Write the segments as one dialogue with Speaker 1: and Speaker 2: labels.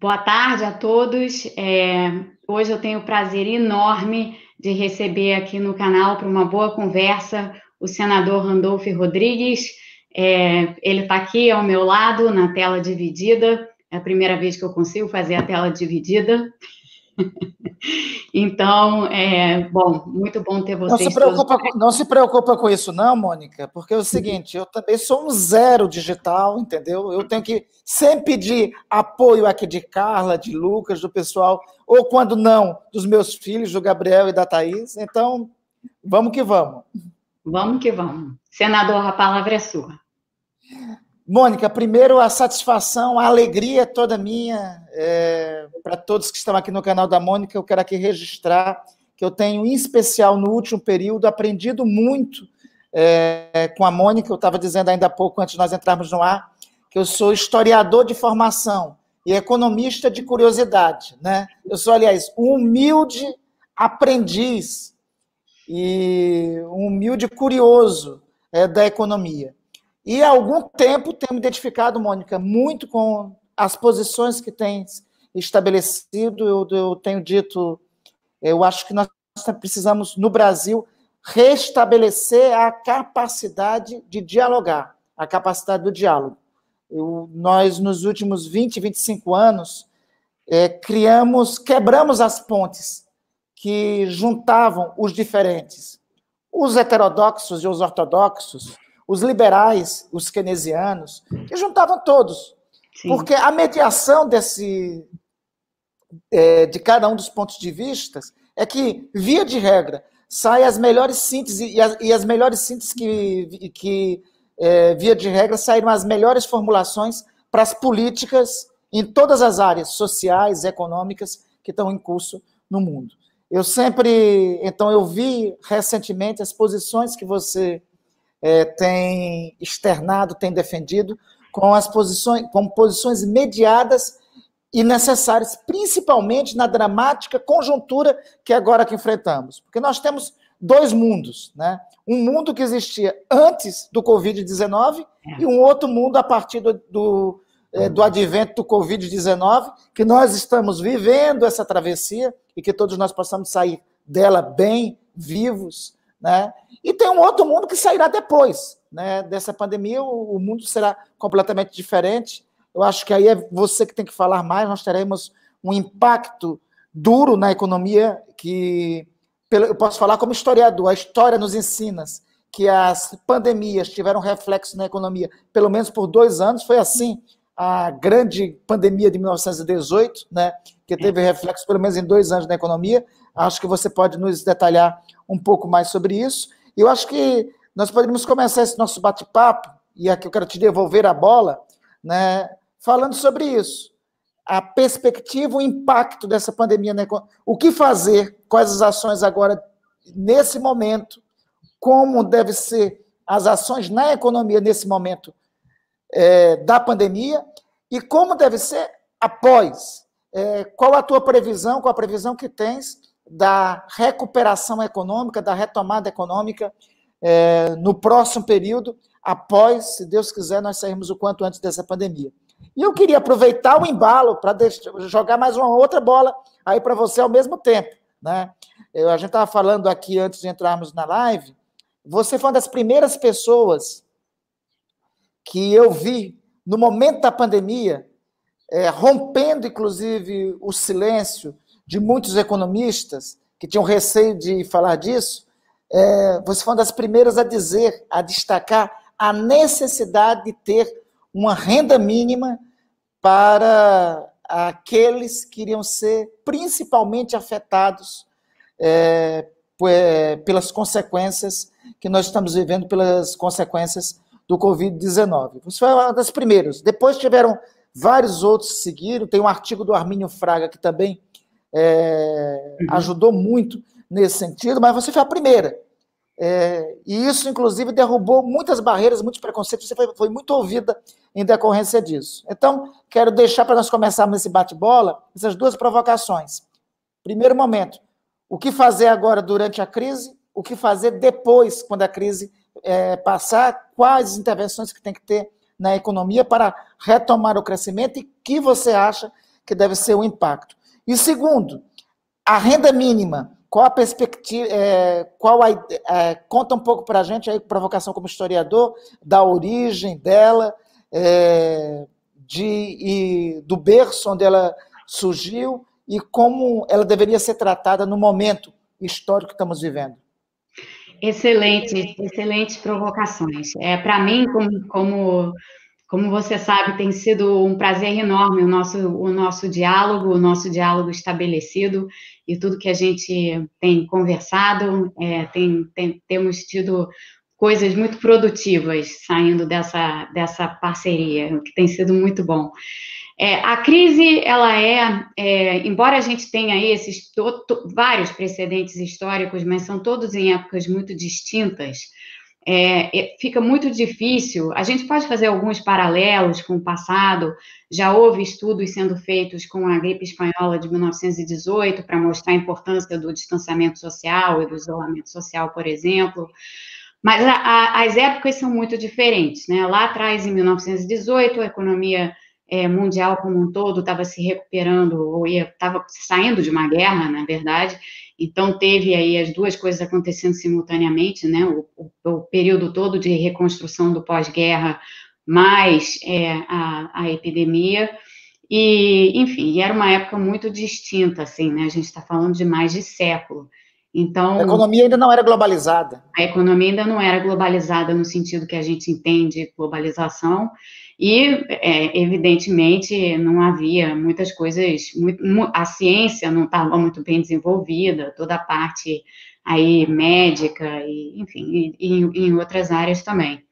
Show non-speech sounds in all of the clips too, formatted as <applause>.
Speaker 1: Boa tarde a todos. É, hoje eu tenho o prazer enorme de receber aqui no canal para uma boa conversa o senador Randolfo Rodrigues. É, ele está aqui ao meu lado, na tela dividida. É a primeira vez que eu consigo fazer a tela dividida. <laughs> então, é, bom, muito bom ter vocês.
Speaker 2: Não se, preocupa, todos. não se preocupa com isso, não, Mônica, porque é o seguinte: eu também sou um zero digital, entendeu? Eu tenho que sempre pedir apoio aqui de Carla, de Lucas, do pessoal, ou quando não, dos meus filhos, do Gabriel e da Thaís. Então, vamos que vamos.
Speaker 1: Vamos que vamos. Senador, a palavra é sua.
Speaker 2: Mônica, primeiro a satisfação, a alegria é toda minha. É, Para todos que estão aqui no canal da Mônica, eu quero aqui registrar que eu tenho, em especial no último período, aprendido muito é, com a Mônica. Eu estava dizendo ainda há pouco, antes de nós entrarmos no ar, que eu sou historiador de formação e economista de curiosidade. Né? Eu sou, aliás, um humilde aprendiz e um humilde curioso é, da economia. E há algum tempo me identificado, Mônica, muito com as posições que tem estabelecido. Eu, eu tenho dito, eu acho que nós precisamos, no Brasil, restabelecer a capacidade de dialogar, a capacidade do diálogo. Eu, nós, nos últimos 20, 25 anos, é, criamos, quebramos as pontes que juntavam os diferentes, os heterodoxos e os ortodoxos, os liberais, os keynesianos, que juntavam todos. Sim. Porque a mediação desse, é, de cada um dos pontos de vista é que, via de regra, saem as melhores sínteses, e as, e as melhores sínteses que, que é, via de regra, saíram as melhores formulações para as políticas em todas as áreas sociais, econômicas que estão em curso no mundo. Eu sempre, então, eu vi recentemente as posições que você é, tem externado, tem defendido, com as posições, com posições mediadas e necessárias, principalmente na dramática conjuntura que agora que enfrentamos. Porque nós temos dois mundos, né? Um mundo que existia antes do Covid-19 é. e um outro mundo a partir do, do, é, do advento do Covid-19, que nós estamos vivendo essa travessia e que todos nós possamos sair dela bem, vivos, né? E tem um outro mundo que sairá depois né, dessa pandemia, o, o mundo será completamente diferente. Eu acho que aí é você que tem que falar mais, nós teremos um impacto duro na economia que eu posso falar como historiador, a história nos ensina que as pandemias tiveram reflexo na economia, pelo menos por dois anos, foi assim a grande pandemia de 1918, né, que teve reflexo pelo menos em dois anos na economia. Acho que você pode nos detalhar um pouco mais sobre isso. E eu acho que nós poderíamos começar esse nosso bate-papo, e aqui eu quero te devolver a bola, né, falando sobre isso. A perspectiva, o impacto dessa pandemia na economia. O que fazer, quais as ações agora, nesse momento, como deve ser as ações na economia nesse momento é, da pandemia e como deve ser após. É, qual a tua previsão, qual a previsão que tens da recuperação econômica, da retomada econômica é, no próximo período, após, se Deus quiser, nós sairmos o quanto antes dessa pandemia. E eu queria aproveitar o embalo para jogar mais uma outra bola aí para você ao mesmo tempo. Né? Eu, a gente estava falando aqui antes de entrarmos na live, você foi uma das primeiras pessoas que eu vi no momento da pandemia, é, rompendo inclusive o silêncio de muitos economistas que tinham receio de falar disso, é, você foi uma das primeiras a dizer, a destacar a necessidade de ter uma renda mínima para aqueles que iriam ser principalmente afetados é, é pelas consequências que nós estamos vivendo, pelas consequências do Covid-19. Você foi uma das primeiras. Depois tiveram vários outros que seguiram. Tem um artigo do Armínio Fraga que também é, ajudou muito nesse sentido, mas você foi a primeira. É, e isso, inclusive, derrubou muitas barreiras, muitos preconceitos. Você foi, foi muito ouvida em decorrência disso. Então, quero deixar para nós começarmos esse bate-bola essas duas provocações. Primeiro momento, o que fazer agora durante a crise, o que fazer depois, quando a crise é, passar, quais intervenções que tem que ter na economia para retomar o crescimento e que você acha que deve ser o impacto. E segundo, a renda mínima, qual a perspectiva, é, qual a, é, conta um pouco para a gente, aí, provocação como historiador, da origem dela, é, de, e, do berço onde ela surgiu e como ela deveria ser tratada no momento histórico que estamos vivendo.
Speaker 1: Excelentes, excelentes provocações. É, Para mim, como, como, como você sabe, tem sido um prazer enorme o nosso, o nosso diálogo, o nosso diálogo estabelecido e tudo que a gente tem conversado, é, tem, tem, temos tido coisas muito produtivas saindo dessa, dessa parceria, o que tem sido muito bom. É, a crise, ela é, é, embora a gente tenha aí esses to, to, vários precedentes históricos, mas são todos em épocas muito distintas, é, é, fica muito difícil. A gente pode fazer alguns paralelos com o passado, já houve estudos sendo feitos com a gripe espanhola de 1918 para mostrar a importância do distanciamento social e do isolamento social, por exemplo. Mas a, a, as épocas são muito diferentes, né? Lá atrás, em 1918, a economia é, mundial como um todo estava se recuperando, ou estava saindo de uma guerra, na verdade, então teve aí as duas coisas acontecendo simultaneamente, né, o, o, o período todo de reconstrução do pós-guerra, mais é, a, a epidemia, e, enfim, era uma época muito distinta, assim, né, a gente está falando de mais de século, então,
Speaker 2: a economia ainda não era globalizada.
Speaker 1: A economia ainda não era globalizada no sentido que a gente entende globalização, e, é, evidentemente, não havia muitas coisas, muito, a ciência não estava muito bem desenvolvida, toda a parte aí médica, e, enfim, e, e, em outras áreas também.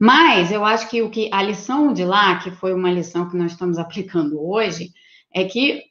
Speaker 1: Mas eu acho que o que a lição de lá, que foi uma lição que nós estamos aplicando hoje, é que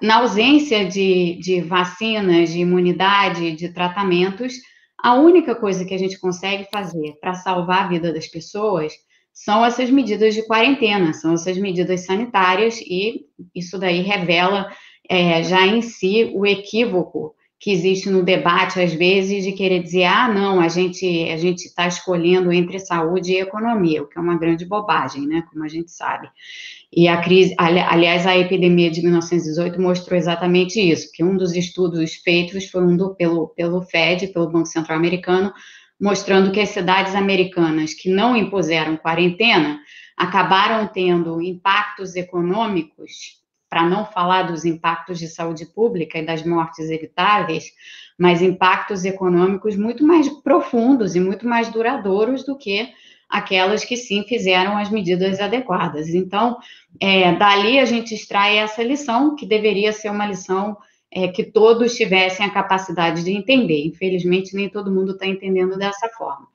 Speaker 1: na ausência de, de vacinas, de imunidade, de tratamentos, a única coisa que a gente consegue fazer para salvar a vida das pessoas são essas medidas de quarentena, são essas medidas sanitárias, e isso daí revela é, já em si o equívoco que existe no debate, às vezes, de querer dizer, ah, não, a gente a gente está escolhendo entre saúde e economia, o que é uma grande bobagem, né, como a gente sabe. E a crise, aliás, a epidemia de 1918 mostrou exatamente isso, que um dos estudos feitos foi um do, pelo, pelo FED, pelo Banco Central Americano, mostrando que as cidades americanas que não impuseram quarentena acabaram tendo impactos econômicos, para não falar dos impactos de saúde pública e das mortes evitáveis, mas impactos econômicos muito mais profundos e muito mais duradouros do que aquelas que sim fizeram as medidas adequadas. Então, é, dali a gente extrai essa lição, que deveria ser uma lição é, que todos tivessem a capacidade de entender. Infelizmente, nem todo mundo está entendendo dessa forma.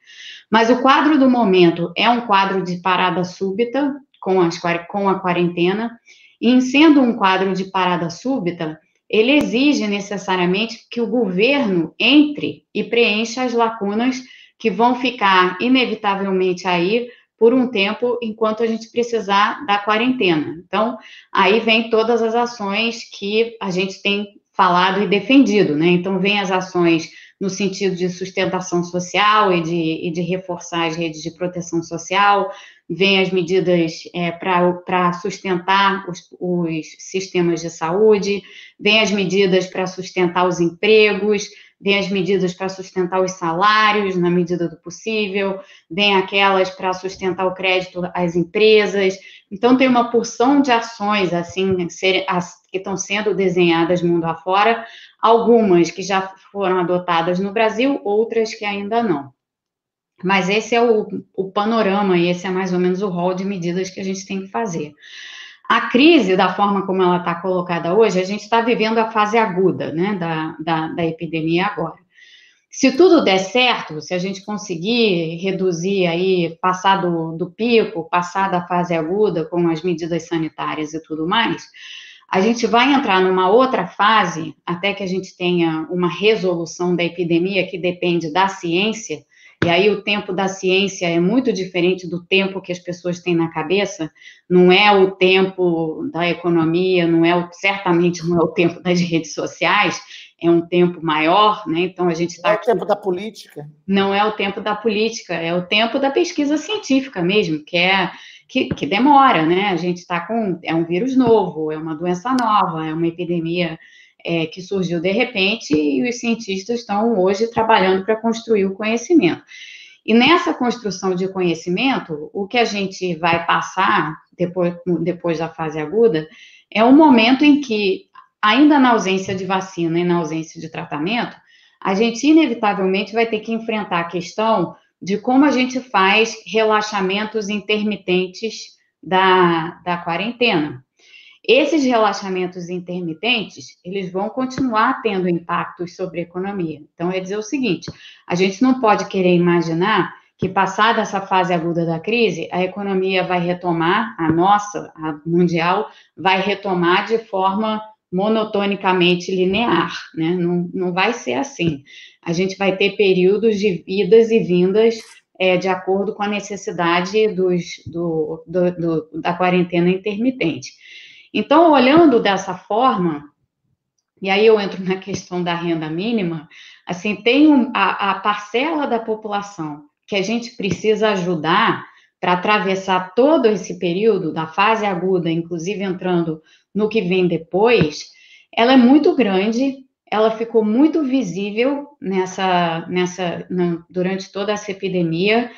Speaker 1: Mas o quadro do momento é um quadro de parada súbita com, as, com a quarentena, e em sendo um quadro de parada súbita, ele exige necessariamente que o governo entre e preencha as lacunas que vão ficar inevitavelmente aí por um tempo enquanto a gente precisar da quarentena. Então, aí vem todas as ações que a gente tem falado e defendido, né? Então, vem as ações no sentido de sustentação social e de, e de reforçar as redes de proteção social, vem as medidas é, para sustentar os, os sistemas de saúde, vem as medidas para sustentar os empregos, vem as medidas para sustentar os salários, na medida do possível, vem aquelas para sustentar o crédito às empresas. Então, tem uma porção de ações, assim, que estão sendo desenhadas mundo afora, algumas que já foram adotadas no Brasil, outras que ainda não. Mas esse é o, o panorama, e esse é mais ou menos o rol de medidas que a gente tem que fazer. A crise, da forma como ela está colocada hoje, a gente está vivendo a fase aguda né, da, da, da epidemia agora. Se tudo der certo, se a gente conseguir reduzir aí, passar do, do pico, passar da fase aguda com as medidas sanitárias e tudo mais, a gente vai entrar numa outra fase, até que a gente tenha uma resolução da epidemia que depende da ciência, e aí o tempo da ciência é muito diferente do tempo que as pessoas têm na cabeça, não é o tempo da economia, não é o, certamente não é o tempo das redes sociais, é um tempo maior, né? Então a gente está.
Speaker 2: Não é o tempo da política.
Speaker 1: Não é o tempo da política, é o tempo da pesquisa científica mesmo, que é que, que demora, né? A gente está com. É um vírus novo, é uma doença nova, é uma epidemia é, que surgiu de repente e os cientistas estão hoje trabalhando para construir o conhecimento. E nessa construção de conhecimento, o que a gente vai passar depois, depois da fase aguda é um momento em que, ainda na ausência de vacina e na ausência de tratamento, a gente inevitavelmente vai ter que enfrentar a questão de como a gente faz relaxamentos intermitentes da, da quarentena. Esses relaxamentos intermitentes, eles vão continuar tendo impactos sobre a economia. Então, é dizer o seguinte, a gente não pode querer imaginar que, passada essa fase aguda da crise, a economia vai retomar, a nossa, a mundial, vai retomar de forma monotonicamente linear, né? Não, não vai ser assim. A gente vai ter períodos de idas e vindas é, de acordo com a necessidade dos, do, do, do, da quarentena intermitente. Então, olhando dessa forma, e aí eu entro na questão da renda mínima, assim, tem um, a, a parcela da população que a gente precisa ajudar para atravessar todo esse período da fase aguda, inclusive entrando no que vem depois, ela é muito grande, ela ficou muito visível nessa, nessa, durante toda essa epidemia.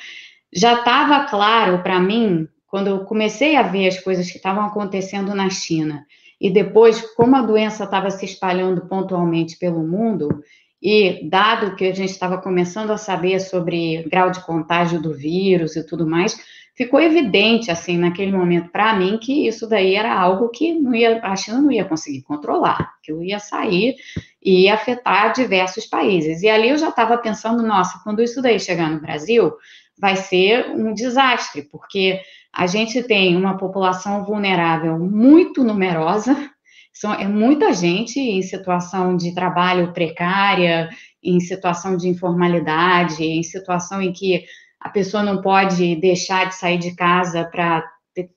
Speaker 1: Já estava claro para mim, quando eu comecei a ver as coisas que estavam acontecendo na China, e depois, como a doença estava se espalhando pontualmente pelo mundo, e dado que a gente estava começando a saber sobre grau de contágio do vírus e tudo mais, ficou evidente, assim, naquele momento para mim, que isso daí era algo que não ia, a China não ia conseguir controlar, que eu ia sair e ia afetar diversos países. E ali eu já estava pensando, nossa, quando isso daí chegar no Brasil, vai ser um desastre, porque a gente tem uma população vulnerável muito numerosa, são, é muita gente em situação de trabalho precária, em situação de informalidade, em situação em que a pessoa não pode deixar de sair de casa para,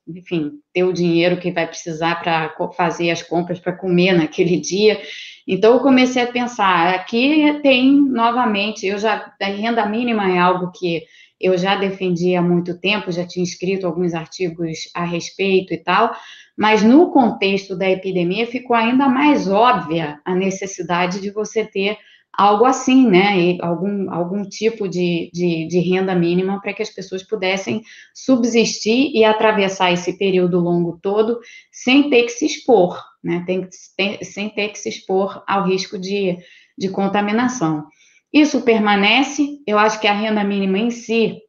Speaker 1: enfim, ter o dinheiro que vai precisar para fazer as compras para comer naquele dia. Então, eu comecei a pensar, aqui tem, novamente, eu já, a renda mínima é algo que eu já defendi há muito tempo, já tinha escrito alguns artigos a respeito e tal, mas no contexto da epidemia ficou ainda mais óbvia a necessidade de você ter algo assim, né? Algum, algum tipo de, de, de renda mínima para que as pessoas pudessem subsistir e atravessar esse período longo todo sem ter que se expor, né? Tem, tem, sem ter que se expor ao risco de, de contaminação. Isso permanece, eu acho que a renda mínima em si,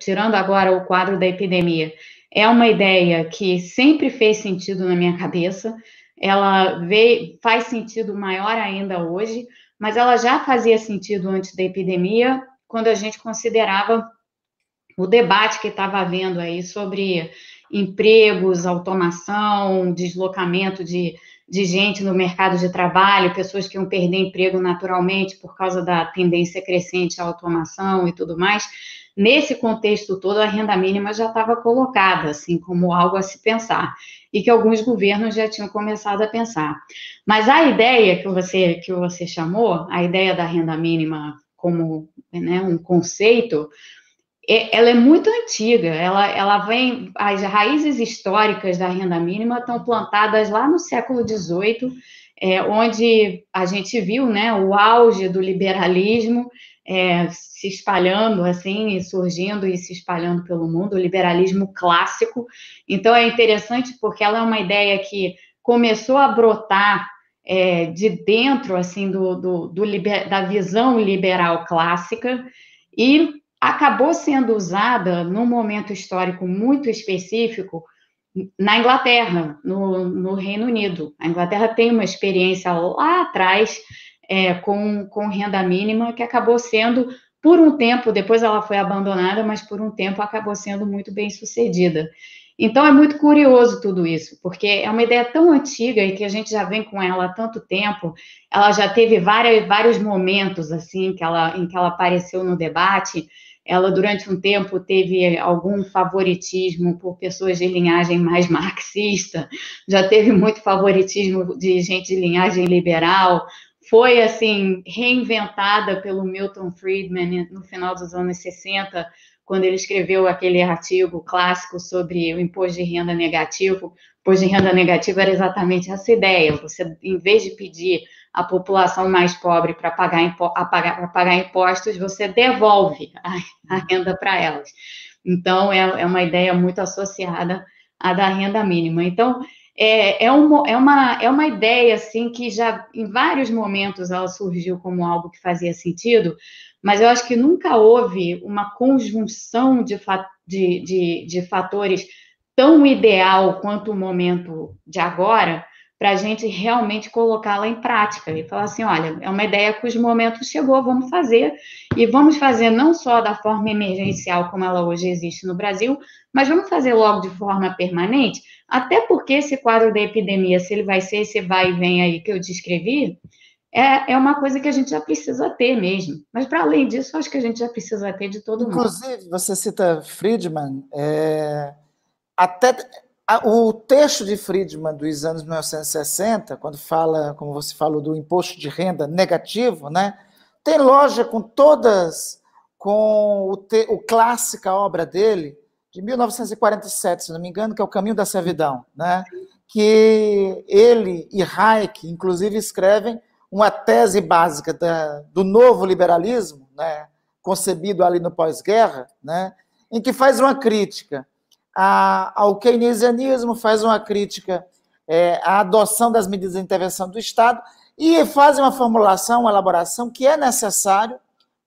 Speaker 1: tirando agora o quadro da epidemia, é uma ideia que sempre fez sentido na minha cabeça, ela veio, faz sentido maior ainda hoje, mas ela já fazia sentido antes da epidemia, quando a gente considerava o debate que estava havendo aí sobre empregos, automação, deslocamento de, de gente no mercado de trabalho, pessoas que iam perder emprego naturalmente por causa da tendência crescente à automação e tudo mais. Nesse contexto todo, a renda mínima já estava colocada, assim, como algo a se pensar, e que alguns governos já tinham começado a pensar. Mas a ideia que você, que você chamou, a ideia da renda mínima como né, um conceito, ela é muito antiga, ela, ela vem, as raízes históricas da renda mínima estão plantadas lá no século XVIII, é, onde a gente viu né, o auge do liberalismo é, se espalhando assim, surgindo e se espalhando pelo mundo, o liberalismo clássico. Então é interessante porque ela é uma ideia que começou a brotar é, de dentro assim do, do, do liber, da visão liberal clássica e acabou sendo usada num momento histórico muito específico na Inglaterra, no, no Reino Unido. A Inglaterra tem uma experiência lá atrás é, com, com renda mínima, que acabou sendo, por um tempo, depois ela foi abandonada, mas por um tempo acabou sendo muito bem sucedida. Então é muito curioso tudo isso, porque é uma ideia tão antiga e que a gente já vem com ela há tanto tempo. Ela já teve várias, vários momentos assim que ela, em que ela apareceu no debate. Ela durante um tempo teve algum favoritismo por pessoas de linhagem mais <laughs> marxista, já teve muito favoritismo de gente de linhagem liberal, foi assim reinventada pelo Milton Friedman no final dos anos 60 quando ele escreveu aquele artigo clássico sobre o imposto de renda negativo. O imposto de renda negativo era exatamente essa ideia: você, em vez de pedir a população mais pobre para pagar, pagar, pagar impostos, você devolve a, a renda para elas. Então, é, é uma ideia muito associada à da renda mínima. Então, é, é, uma, é, uma, é uma ideia, assim, que já em vários momentos ela surgiu como algo que fazia sentido, mas eu acho que nunca houve uma conjunção de, de, de, de fatores tão ideal quanto o momento de agora para a gente realmente colocá-la em prática e falar assim, olha, é uma ideia cujo momento chegou, vamos fazer, e vamos fazer não só da forma emergencial como ela hoje existe no Brasil, mas vamos fazer logo de forma permanente, até porque esse quadro da epidemia, se ele vai ser esse vai e vem aí que eu descrevi, é, é uma coisa que a gente já precisa ter mesmo. Mas, para além disso, acho que a gente já precisa ter de todo
Speaker 2: mundo. Inclusive, você cita Friedman, é, até o texto de Friedman dos anos 1960, quando fala, como você falou, do imposto de renda negativo, né, tem loja com todas, com o, te, o clássica obra dele, de 1947, se não me engano, que é O Caminho da Servidão, né, que ele e Hayek, inclusive, escrevem uma tese básica da, do novo liberalismo, né, concebido ali no pós-guerra, né, em que faz uma crítica a, ao keynesianismo, faz uma crítica é, à adoção das medidas de intervenção do Estado e faz uma formulação, uma elaboração que é necessário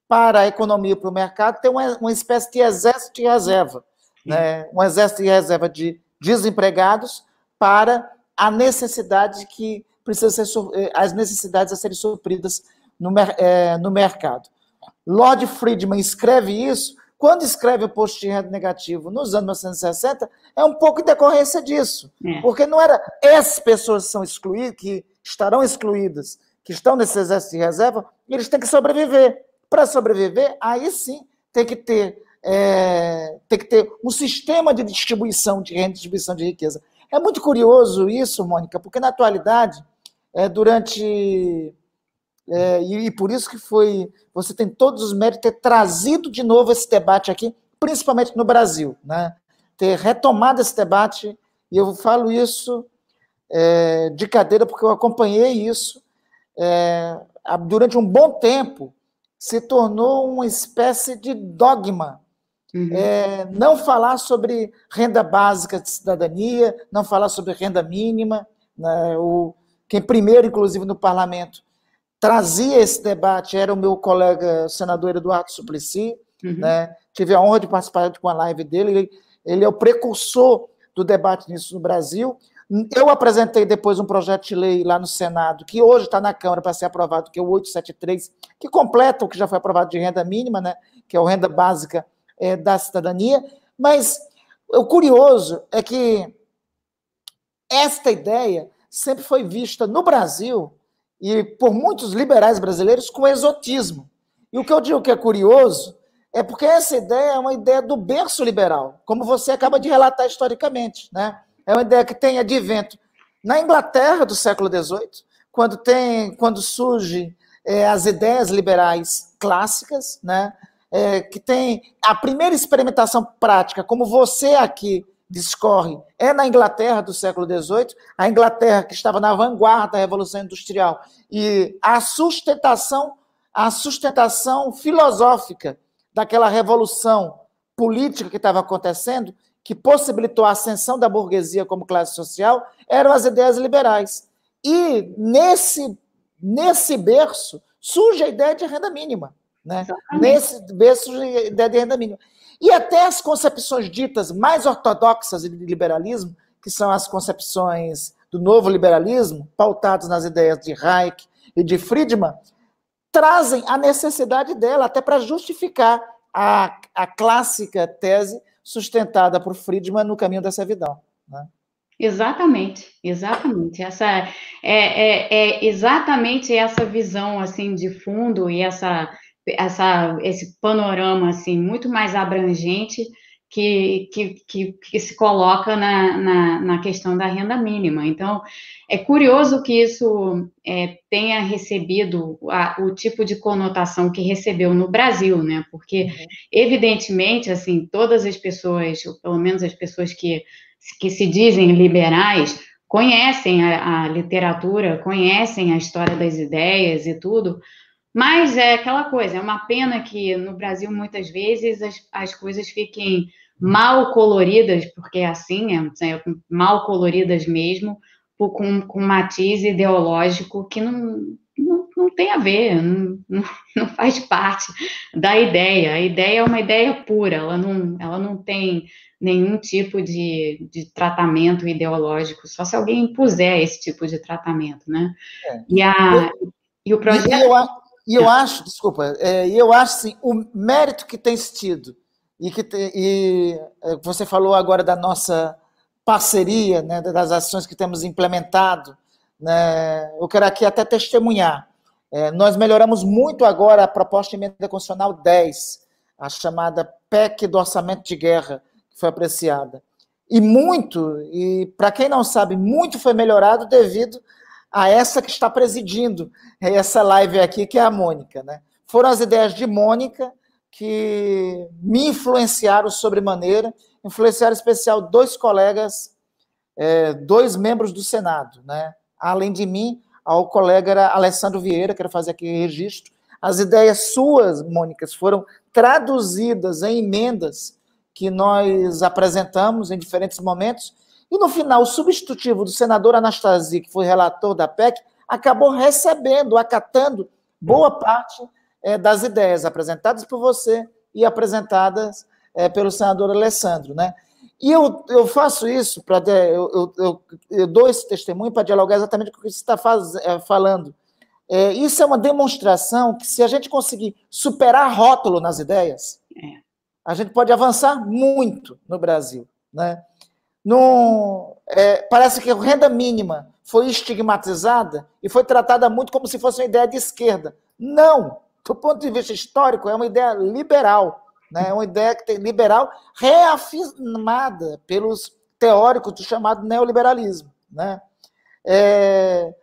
Speaker 2: para a economia e para o mercado ter uma, uma espécie de exército de reserva, né, um exército de reserva de desempregados para a necessidade que precisa ser eh, as necessidades a serem supridas no, é, no mercado. Lord Friedman escreve isso quando escreve o posto de renda negativo nos anos 1960, é um pouco em decorrência disso. É. Porque não era essas pessoas que são excluídas, que estarão excluídas, que estão nesse exército de reserva, eles têm que sobreviver. Para sobreviver, aí sim tem que ter, é, tem que ter um sistema de distribuição de renda, distribuição de riqueza. É muito curioso isso, Mônica, porque na atualidade é, durante. É, e, e, por isso que foi. Você tem todos os méritos de ter trazido de novo esse debate aqui, principalmente no Brasil, né? Ter retomado esse debate, e eu falo isso é, de cadeira, porque eu acompanhei isso é, durante um bom tempo, se tornou uma espécie de dogma. Uhum. É, não falar sobre renda básica de cidadania, não falar sobre renda mínima, né, o, quem primeiro, inclusive, no parlamento, trazia esse debate era o meu colega senador Eduardo Suplicy, uhum. né? tive a honra de participar com a live dele, ele, ele é o precursor do debate nisso no Brasil. Eu apresentei depois um projeto de lei lá no Senado, que hoje está na Câmara para ser aprovado, que é o 873, que completa o que já foi aprovado de renda mínima, né? que é a renda básica é, da cidadania. Mas o curioso é que esta ideia sempre foi vista no Brasil e por muitos liberais brasileiros com exotismo. E o que eu digo que é curioso é porque essa ideia é uma ideia do berço liberal, como você acaba de relatar historicamente. Né? É uma ideia que tem advento na Inglaterra do século XVIII, quando, tem, quando surgem é, as ideias liberais clássicas, né? É, que tem a primeira experimentação prática, como você aqui discorre é na Inglaterra do século XVIII, a Inglaterra que estava na vanguarda da Revolução Industrial, e a sustentação, a sustentação filosófica daquela revolução política que estava acontecendo, que possibilitou a ascensão da burguesia como classe social, eram as ideias liberais. E nesse, nesse berço surge a ideia de renda mínima. Né? Nesse berço surge a ideia de renda mínima. E até as concepções ditas mais ortodoxas de liberalismo, que são as concepções do novo liberalismo, pautadas nas ideias de Hayek e de Friedman, trazem a necessidade dela até para justificar a, a clássica tese sustentada por Friedman no caminho da servidão. Né?
Speaker 1: Exatamente, exatamente. Essa é, é, é, exatamente essa visão assim de fundo e essa essa, esse panorama assim muito mais abrangente que, que, que, que se coloca na, na, na, questão da renda mínima. Então, é curioso que isso é, tenha recebido a, o tipo de conotação que recebeu no Brasil, né? Porque, uhum. evidentemente, assim, todas as pessoas, ou pelo menos as pessoas que, que se dizem liberais, conhecem a, a literatura, conhecem a história das ideias e tudo, mas é aquela coisa, é uma pena que no Brasil muitas vezes as, as coisas fiquem mal coloridas, porque é assim, é, é mal coloridas mesmo, com, com matiz ideológico que não, não, não tem a ver, não, <laughs> não, faz parte da ideia. A ideia é uma ideia pura, ela não, ela não tem nenhum tipo de, de tratamento ideológico, só se alguém impuser esse tipo de tratamento, né? É. E, a, e o projeto...
Speaker 2: E eu, e eu acho, desculpa, é, eu acho assim, o mérito que tem tido, e que te, e é, você falou agora da nossa parceria, né, das ações que temos implementado, né, eu quero aqui até testemunhar. É, nós melhoramos muito agora a proposta de emenda constitucional 10, a chamada PEC do orçamento de guerra, que foi apreciada. E muito, e para quem não sabe, muito foi melhorado devido a essa que está presidindo essa live aqui, que é a Mônica. Né? Foram as ideias de Mônica que me influenciaram sobremaneira, influenciaram em especial dois colegas, é, dois membros do Senado. Né? Além de mim, o colega era Alessandro Vieira, quero fazer aqui registro. As ideias suas, Mônicas, foram traduzidas em emendas que nós apresentamos em diferentes momentos e no final, o substitutivo do senador Anastasia, que foi relator da PEC, acabou recebendo, acatando boa parte é, das ideias apresentadas por você e apresentadas é, pelo senador Alessandro, né? E eu, eu faço isso para eu, eu, eu, eu, dou esse testemunho para dialogar exatamente com o que você está faz, é, falando. É, isso é uma demonstração que se a gente conseguir superar rótulo nas ideias, é. a gente pode avançar muito no Brasil, né? É, parece que a renda mínima foi estigmatizada e foi tratada muito como se fosse uma ideia de esquerda. Não! Do ponto de vista histórico, é uma ideia liberal. Né? É uma ideia que tem, liberal reafirmada pelos teóricos do chamado neoliberalismo. Né? É,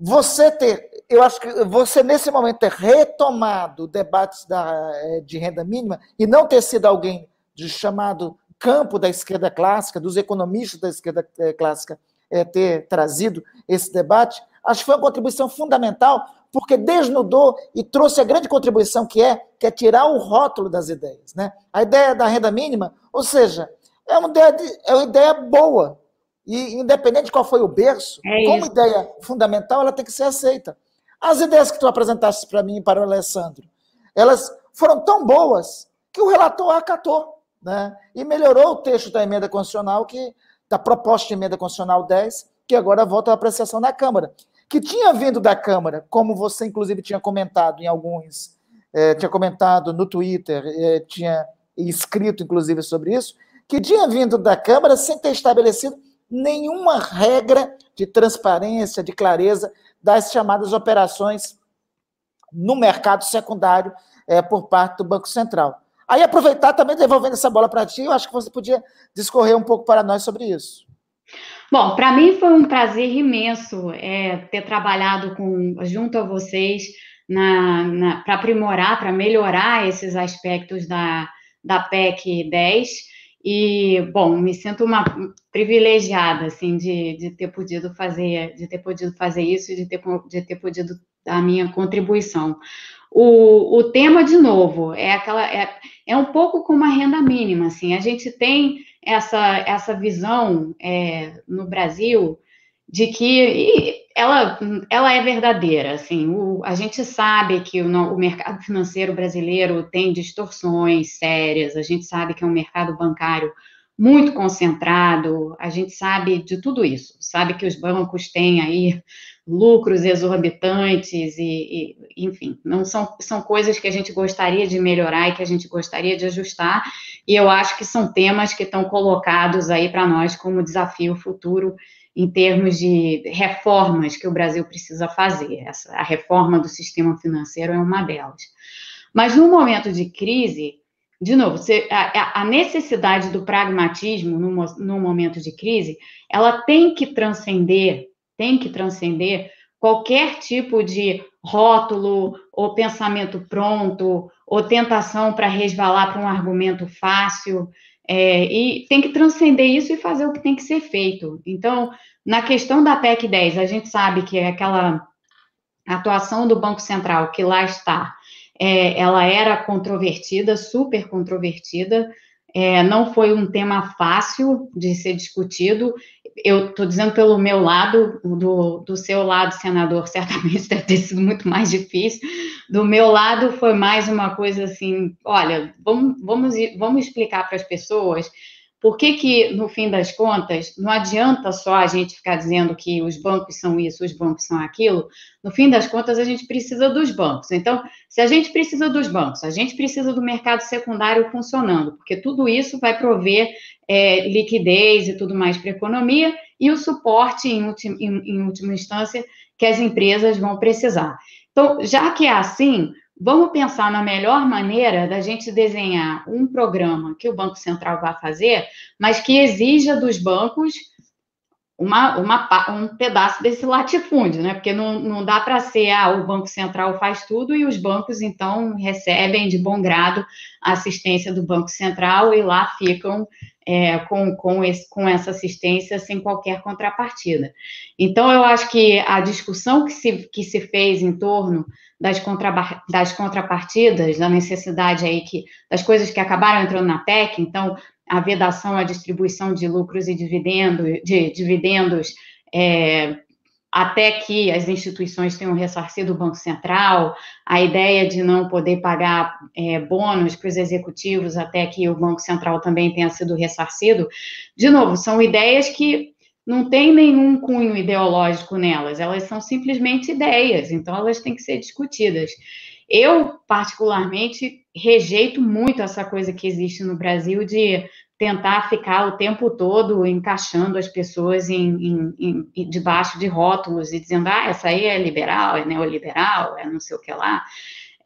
Speaker 2: você ter, eu acho que você nesse momento ter retomado o debate da, é, de renda mínima e não ter sido alguém de chamado campo da esquerda clássica, dos economistas da esquerda eh, clássica, é, ter trazido esse debate, acho que foi uma contribuição fundamental, porque desnudou e trouxe a grande contribuição que é, que é tirar o rótulo das ideias. Né? A ideia da renda mínima, ou seja, é uma ideia, de, é uma ideia boa, e independente de qual foi o berço, é como ideia fundamental, ela tem que ser aceita. As ideias que tu apresentaste para mim e para o Alessandro, elas foram tão boas que o relator acatou né? e melhorou o texto da emenda constitucional, que, da proposta de emenda constitucional 10, que agora volta à apreciação da Câmara, que tinha vindo da Câmara, como você inclusive tinha comentado em alguns, é, tinha comentado no Twitter, é, tinha escrito inclusive sobre isso, que tinha vindo da Câmara sem ter estabelecido nenhuma regra de transparência, de clareza das chamadas operações no mercado secundário é, por parte do Banco Central. Aí aproveitar também devolvendo essa bola para ti, eu acho que você podia discorrer um pouco para nós sobre isso.
Speaker 1: Bom, para mim foi um prazer imenso é, ter trabalhado com, junto a vocês para aprimorar, para melhorar esses aspectos da, da PEC 10. E, bom, me sinto uma privilegiada, assim, de, de ter podido fazer, de ter podido fazer isso, de ter, de ter podido dar a minha contribuição. O, o tema, de novo, é aquela. É, é um pouco como a renda mínima, assim. A gente tem essa, essa visão é, no Brasil de que ela, ela é verdadeira, assim. O, a gente sabe que o, o mercado financeiro brasileiro tem distorções sérias. A gente sabe que é um mercado bancário muito concentrado. A gente sabe de tudo isso. Sabe que os bancos têm aí lucros exorbitantes e, e, enfim, não são, são coisas que a gente gostaria de melhorar e que a gente gostaria de ajustar, e eu acho que são temas que estão colocados aí para nós como desafio futuro em termos de reformas que o Brasil precisa fazer. Essa, a reforma do sistema financeiro é uma delas. Mas no momento de crise, de novo, a, necessidade do pragmatismo no momento de crise, ela tem que transcender, tem que transcender qualquer tipo de rótulo ou pensamento pronto ou tentação para resvalar para um argumento fácil. É, e tem que transcender isso e fazer o que tem que ser feito. Então, na questão da PEC 10, a gente sabe que é aquela atuação do Banco Central que lá está, é, ela era controvertida, super controvertida, é, não foi um tema fácil de ser discutido. Eu estou dizendo pelo meu lado, do, do seu lado, senador, <laughs> certamente deve ter sido muito mais difícil. Do meu lado, foi mais uma coisa assim: olha, vamos, vamos, vamos explicar para as pessoas por que, que, no fim das contas, não adianta só a gente ficar dizendo que os bancos são isso, os bancos são aquilo. No fim das contas, a gente precisa dos bancos. Então, se a gente precisa dos bancos, a gente precisa do mercado secundário funcionando, porque tudo isso vai prover é, liquidez e tudo mais para a economia e o suporte, em, ultim, em, em última instância, que as empresas vão precisar. Então, já que é assim, Vamos pensar na melhor maneira da gente desenhar um programa que o Banco Central vai fazer, mas que exija dos bancos uma, uma, um pedaço desse latifúndio, né? Porque não, não dá para ser, ah, o Banco Central faz tudo e os bancos, então, recebem de bom grado a assistência do Banco Central e lá ficam é, com, com, esse, com essa assistência sem qualquer contrapartida. Então, eu acho que a discussão que se, que se fez em torno das, contra, das contrapartidas, da necessidade aí que, das coisas que acabaram entrando na PEC, então, a vedação à distribuição de lucros e dividendo, de dividendos é, até que as instituições tenham ressarcido o Banco Central, a ideia de não poder pagar é, bônus para os executivos até que o Banco Central também tenha sido ressarcido, de novo, são ideias que não tem nenhum cunho ideológico nelas, elas são simplesmente ideias, então elas têm que ser discutidas. Eu, particularmente, rejeito muito essa coisa que existe no Brasil de tentar ficar o tempo todo encaixando as pessoas em, em, em, debaixo de rótulos e dizendo, ah, essa aí é liberal, é neoliberal, é não sei o que lá.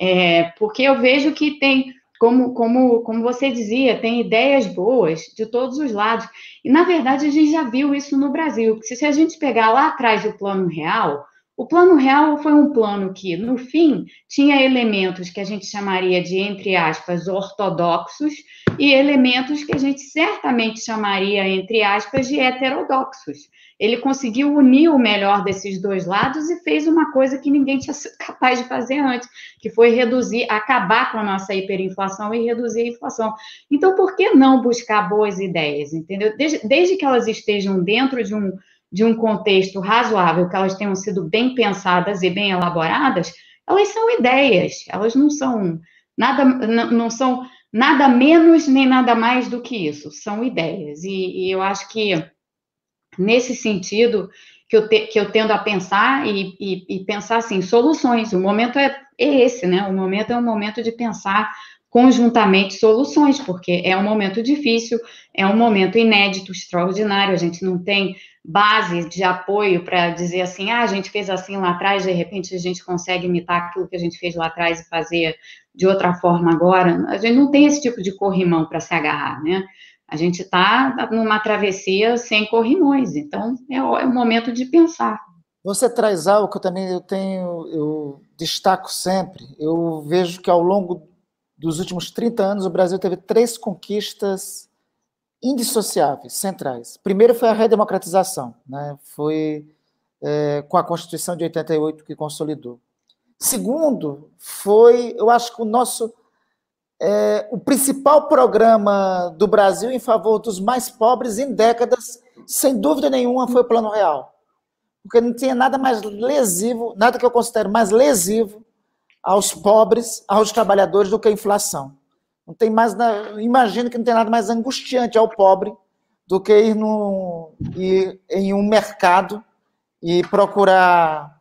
Speaker 1: É, porque eu vejo que tem, como, como, como você dizia, tem ideias boas de todos os lados. E, na verdade, a gente já viu isso no Brasil. Se, se a gente pegar lá atrás o plano real, o plano real foi um plano que, no fim, tinha elementos que a gente chamaria de, entre aspas, ortodoxos, e elementos que a gente certamente chamaria, entre aspas, de heterodoxos. Ele conseguiu unir o melhor desses dois lados e fez uma coisa que ninguém tinha sido <laughs> capaz de fazer antes, que foi reduzir, acabar com a nossa hiperinflação e reduzir a inflação. Então, por que não buscar boas ideias, entendeu? Desde, desde que elas estejam dentro de um, de um contexto razoável, que elas tenham sido bem pensadas e bem elaboradas, elas são ideias, elas não são nada, não, são nada menos nem nada mais do que isso, são ideias. E, e eu acho que, nesse sentido, que eu, te, que eu tendo a pensar e, e, e, pensar assim, soluções. O momento é, é esse, né? O momento é um momento de pensar conjuntamente soluções, porque é um momento difícil, é um momento inédito, extraordinário, a gente não tem base de apoio para dizer assim, ah, a gente fez assim lá atrás, de repente a gente consegue imitar aquilo que a gente fez lá atrás e fazer de outra forma agora. A gente não tem esse tipo de corrimão para se agarrar, né? A gente está numa travessia sem corrimões, então é o, é o momento de pensar.
Speaker 2: Você traz algo que eu também eu tenho, eu destaco sempre. Eu vejo que ao longo dos últimos 30 anos o Brasil teve três conquistas indissociáveis, centrais. Primeiro foi a redemocratização, né? foi é, com a Constituição de 88 que consolidou. Segundo, foi, eu acho que o nosso, é, o principal programa do Brasil em favor dos mais pobres em décadas, sem dúvida nenhuma, foi o Plano Real. Porque não tinha nada mais lesivo, nada que eu considero mais lesivo aos pobres, aos trabalhadores do que a inflação. Não tem mais, imagino que não tem nada mais angustiante ao pobre do que ir, no, ir em um mercado e procurar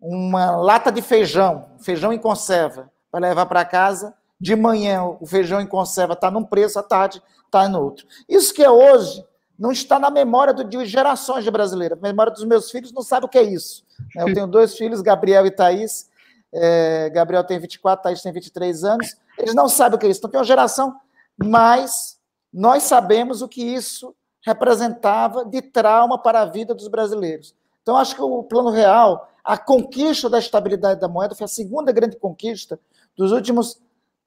Speaker 2: uma lata de feijão, feijão em conserva, para levar para casa. De manhã o feijão em conserva está num preço, à tarde está no outro. Isso que é hoje não está na memória de gerações de brasileiros. A memória dos meus filhos não sabe o que é isso. Eu tenho dois filhos, Gabriel e Thaís. É, Gabriel tem 24, Thaís tem 23 anos. Eles não sabem o que é isso. Então, tem uma geração mas nós sabemos o que isso representava de trauma para a vida dos brasileiros. Então, acho que o Plano Real, a conquista da estabilidade da moeda, foi a segunda grande conquista dos últimos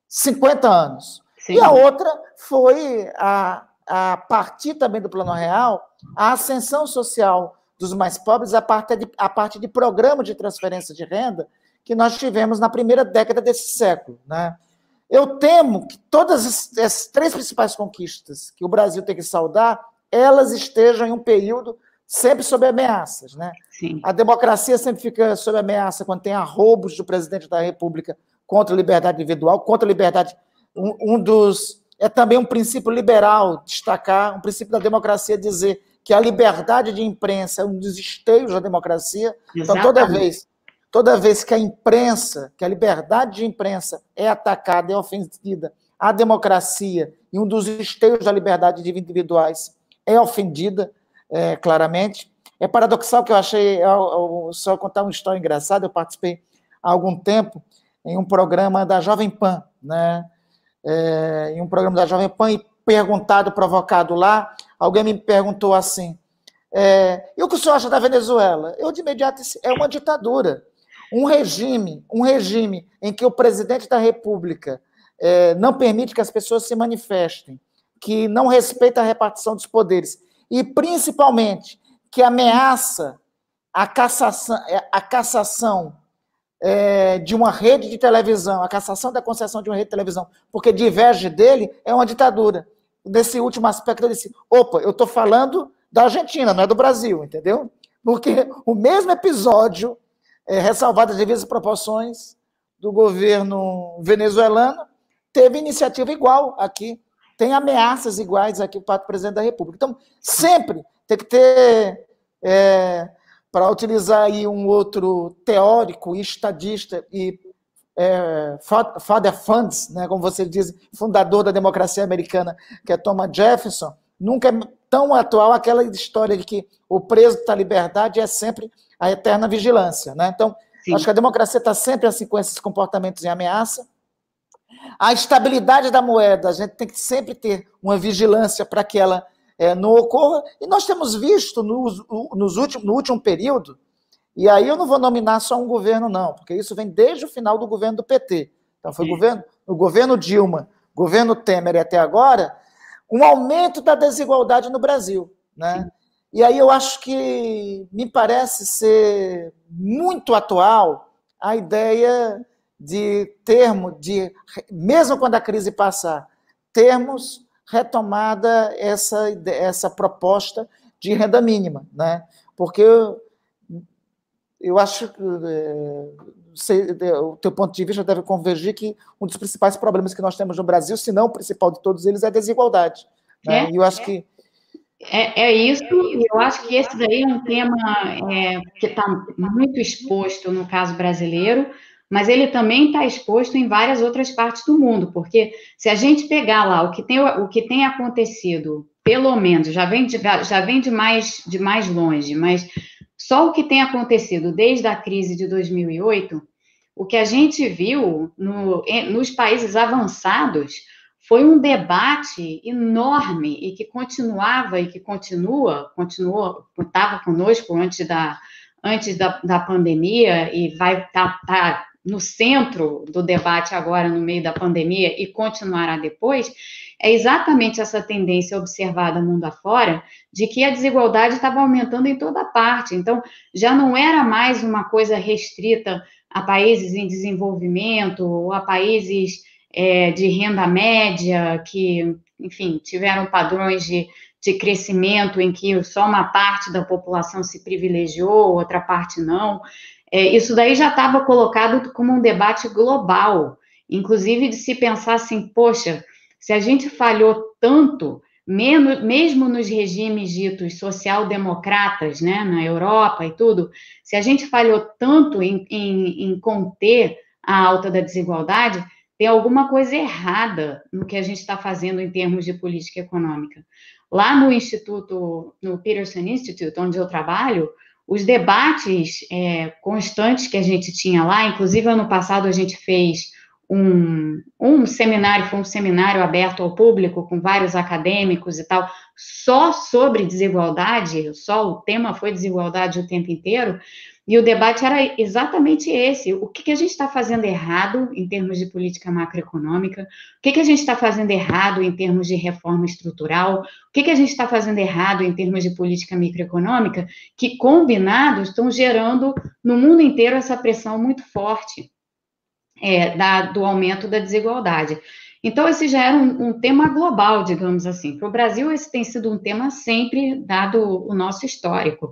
Speaker 2: 50 anos. Sim. E a outra foi, a, a partir também do Plano Real, a ascensão social dos mais pobres a parte de, a parte de programa de transferência de renda que nós tivemos na primeira década desse século. Né? Eu temo que todas as três principais conquistas que o Brasil tem que saudar, elas estejam em um período sempre sob ameaças. Né? Sim. A democracia sempre fica sob ameaça quando tem arroubos do presidente da República contra a liberdade individual, contra a liberdade. Um, um dos. É também um princípio liberal destacar, um princípio da democracia dizer que a liberdade de imprensa é um dos esteios da democracia. Exatamente. Então, toda vez Toda vez que a imprensa, que a liberdade de imprensa é atacada, é ofendida, a democracia e um dos esteios da liberdade de individuais é ofendida, é, claramente. É paradoxal que eu achei, eu, eu, só contar uma história engraçada, eu participei há algum tempo em um programa da Jovem Pan, né? É, em um programa da Jovem Pan, e perguntado, provocado lá, alguém me perguntou assim, é, e o que o senhor acha da Venezuela? Eu, de imediato, é uma ditadura. Um regime, um regime em que o presidente da República é, não permite que as pessoas se manifestem, que não respeita a repartição dos poderes e, principalmente, que ameaça a cassação, é, a cassação é, de uma rede de televisão, a cassação da concessão de uma rede de televisão, porque diverge dele, é uma ditadura. Nesse último aspecto, eu disse: opa, eu estou falando da Argentina, não é do Brasil, entendeu? Porque o mesmo episódio é, ressalvadas as devidas proporções do governo venezuelano, teve iniciativa igual aqui, tem ameaças iguais aqui para o presidente da República. Então, sempre tem que ter, é, para utilizar aí um outro teórico, estadista e é, father funds, né, como você diz, fundador da democracia americana, que é Thomas Jefferson, nunca é tão atual aquela história de que o preso da liberdade é sempre a eterna vigilância. Né? Então, Sim. acho que a democracia está sempre assim com esses comportamentos em ameaça. A estabilidade da moeda, a gente tem que sempre ter uma vigilância para que ela é, não ocorra. E nós temos visto nos, nos últimos, no último período, e aí eu não vou nominar só um governo, não, porque isso vem desde o final do governo do PT. Então, foi o governo, o governo Dilma, governo Temer e até agora, um aumento da desigualdade no Brasil. Né? E aí eu acho que me parece ser muito atual a ideia de termo, de mesmo quando a crise passar, termos retomada essa, essa proposta de renda mínima, né? Porque eu, eu acho que é, o teu ponto de vista deve convergir que um dos principais problemas que nós temos no Brasil, se não o principal de todos eles, é a desigualdade. Né? É, e eu acho é. que
Speaker 1: é, é isso, eu acho que esse daí é um tema é, que está muito exposto no caso brasileiro, mas ele também está exposto em várias outras partes do mundo, porque se a gente pegar lá o que tem, o que tem acontecido, pelo menos, já vem, de, já vem de, mais, de mais longe, mas só o que tem acontecido desde a crise de 2008, o que a gente viu no, nos países avançados foi um debate enorme e que continuava e que continua, continua, estava conosco antes da, antes da, da pandemia e vai estar tá, tá no centro do debate agora, no meio da pandemia, e continuará depois, é exatamente essa tendência observada mundo afora de que a desigualdade estava aumentando em toda parte. Então, já não era mais uma coisa restrita a países em desenvolvimento ou a países é, de renda média, que, enfim, tiveram padrões de, de crescimento em que só uma parte da população se privilegiou, outra parte não. É, isso daí já estava colocado como um debate global, inclusive de se pensar assim, poxa, se a gente falhou tanto, mesmo nos regimes ditos social-democratas, né, na Europa e tudo, se a gente falhou tanto em, em, em conter a alta da desigualdade, tem alguma coisa errada no que a gente está fazendo em termos de política econômica. Lá no Instituto, no Peterson Institute, onde eu trabalho, os debates é, constantes que a gente tinha lá, inclusive ano passado a gente fez um, um seminário, foi um seminário aberto ao público, com vários acadêmicos e tal, só sobre desigualdade, só o tema foi desigualdade o tempo inteiro, e o debate era exatamente esse: o que, que a gente está fazendo errado em termos de política macroeconômica, o que, que a gente está fazendo errado em termos de reforma estrutural, o que, que a gente está fazendo errado em termos de política microeconômica, que combinados estão gerando no mundo inteiro essa pressão muito forte é, da, do aumento da desigualdade. Então, esse já era um, um tema global, digamos assim. Para o Brasil, esse tem sido um tema sempre, dado o nosso histórico.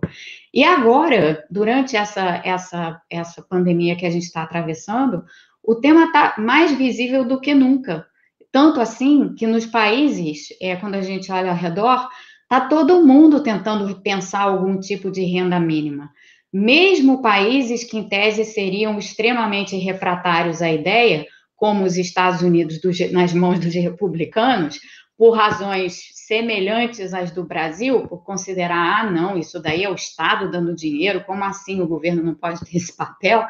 Speaker 1: E agora, durante essa, essa, essa pandemia que a gente está atravessando, o tema está mais visível do que nunca. Tanto assim que nos países, é, quando a gente olha ao redor, está todo mundo tentando pensar algum tipo de renda mínima. Mesmo países que, em tese, seriam extremamente refratários à ideia, como os Estados Unidos do, nas mãos dos republicanos, por razões semelhantes às do Brasil, por considerar, ah, não, isso daí é o Estado dando dinheiro, como assim o governo não pode ter esse papel?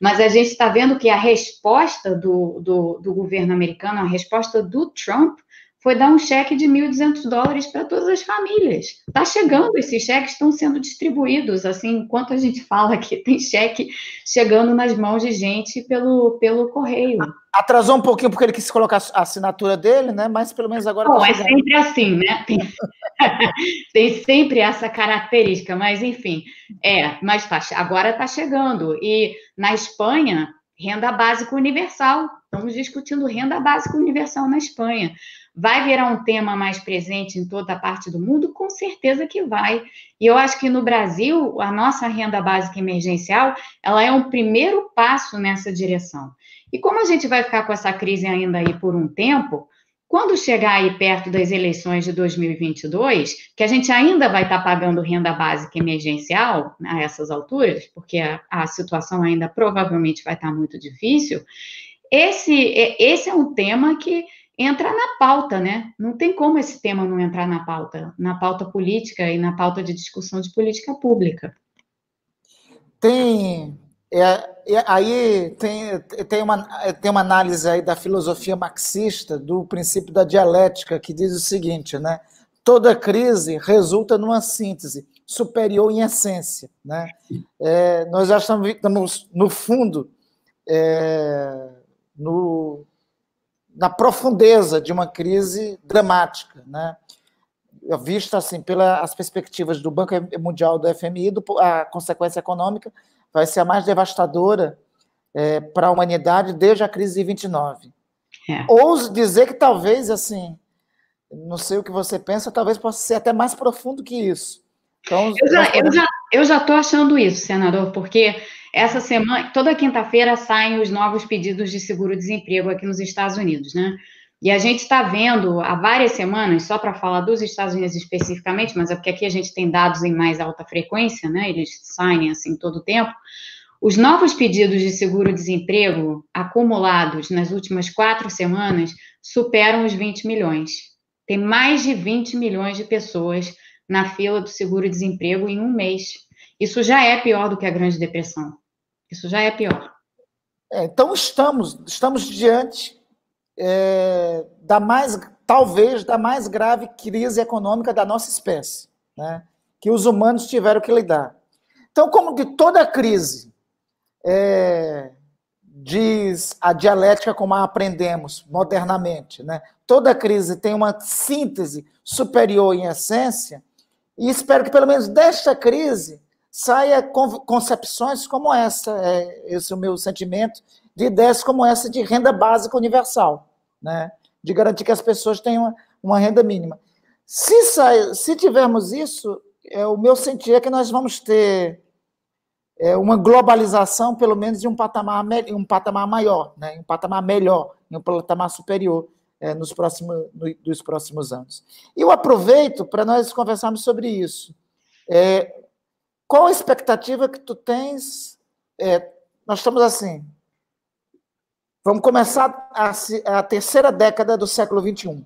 Speaker 1: Mas a gente está vendo que a resposta do, do, do governo americano, a resposta do Trump, foi dar um cheque de 1.200 dólares para todas as famílias. Está chegando, esses cheques estão sendo distribuídos, assim, enquanto a gente fala aqui, tem cheque chegando nas mãos de gente pelo, pelo correio.
Speaker 2: Atrasou um pouquinho porque ele quis colocar a assinatura dele, né? Mas pelo menos agora.
Speaker 1: Bom, tá é sempre assim, né? Tem, <laughs> tem, sempre essa característica, mas enfim, é, mas tá, agora está chegando. E na Espanha, renda básica universal. Estamos discutindo renda básica universal na Espanha. Vai virar um tema mais presente em toda a parte do mundo? Com certeza que vai. E eu acho que no Brasil, a nossa renda básica emergencial, ela é um primeiro passo nessa direção. E como a gente vai ficar com essa crise ainda aí por um tempo, quando chegar aí perto das eleições de 2022, que a gente ainda vai estar pagando renda básica emergencial a essas alturas, porque a, situação ainda provavelmente vai estar muito difícil, esse, esse é um tema que entra na pauta, né? Não tem como esse tema não entrar na pauta, na pauta política e na pauta de discussão de política pública.
Speaker 2: Tem. É, aí tem, tem, uma, tem uma análise aí da filosofia marxista do princípio da dialética que diz o seguinte, né? Toda crise resulta numa síntese superior em essência, né? É, nós já estamos, estamos no fundo é, no na profundeza de uma crise dramática, né? Vista assim pelas perspectivas do Banco Mundial, do FMI, do, a consequência econômica vai ser a mais devastadora é, para a humanidade desde a crise de 29. É. Ouso dizer que talvez assim, não sei o que você pensa, talvez possa ser até mais profundo que isso.
Speaker 1: Então, eu já estou eu já, eu já achando isso, senador, porque essa semana, toda quinta-feira saem os novos pedidos de seguro-desemprego aqui nos Estados Unidos, né? E a gente está vendo há várias semanas, só para falar dos Estados Unidos especificamente, mas é porque aqui a gente tem dados em mais alta frequência, né? Eles saem assim todo o tempo. Os novos pedidos de seguro-desemprego acumulados nas últimas quatro semanas superam os 20 milhões. Tem mais de 20 milhões de pessoas na fila do seguro-desemprego em um mês. Isso já é pior do que a Grande Depressão. Isso já é pior.
Speaker 2: É, então estamos, estamos diante é, da mais, talvez, da mais grave crise econômica da nossa espécie, né? que os humanos tiveram que lidar. Então, como de toda crise, é, diz a dialética como a aprendemos modernamente, né? toda crise tem uma síntese superior em essência, e espero que pelo menos desta crise saia concepções como essa, é, esse é o meu sentimento, de ideias como essa de renda básica universal, né? de garantir que as pessoas tenham uma, uma renda mínima. Se, sai, se tivermos isso, é, o meu sentir é que nós vamos ter é, uma globalização, pelo menos, em um patamar, um patamar maior, né? um patamar melhor, um patamar superior é, nos próximos, no, próximos anos. E eu aproveito para nós conversarmos sobre isso. É, qual a expectativa que tu tens? É, nós estamos assim. Vamos começar a, a, terceira década do século XXI.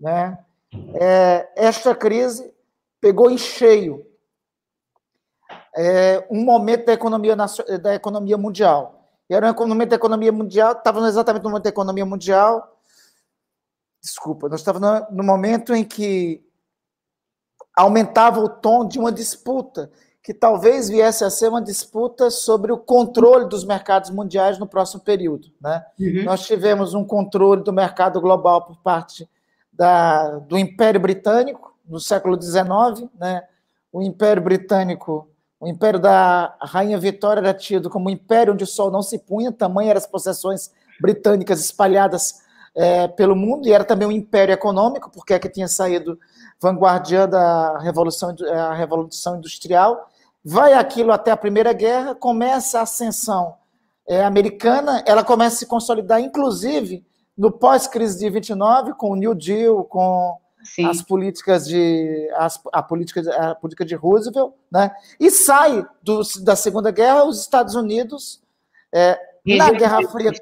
Speaker 2: Né? É, esta crise pegou em cheio é, um momento da economia, da economia mundial. era um momento da economia mundial, estava exatamente no momento da economia mundial. Desculpa, nós estávamos no momento em que aumentava o tom de uma disputa, que talvez viesse a ser uma disputa sobre o controle dos mercados mundiais no próximo período. Né? Uhum. Nós tivemos um controle do mercado global por parte da, do Império Britânico, no século XIX. Né? O Império Britânico o império da Rainha Vitória era tido como um império onde o sol não se punha, tamanho eram as possessões britânicas espalhadas é, pelo mundo, e era também um império econômico, porque é que tinha saído vanguardiã da Revolução, a Revolução Industrial. Vai aquilo até a Primeira Guerra, começa a ascensão é, americana, ela começa a se consolidar, inclusive, no pós-crise de 29, com o New Deal, com Sim. as políticas de as, a política a política de Roosevelt, né? E sai do, da Segunda Guerra os Estados Unidos é, na Guerra Fria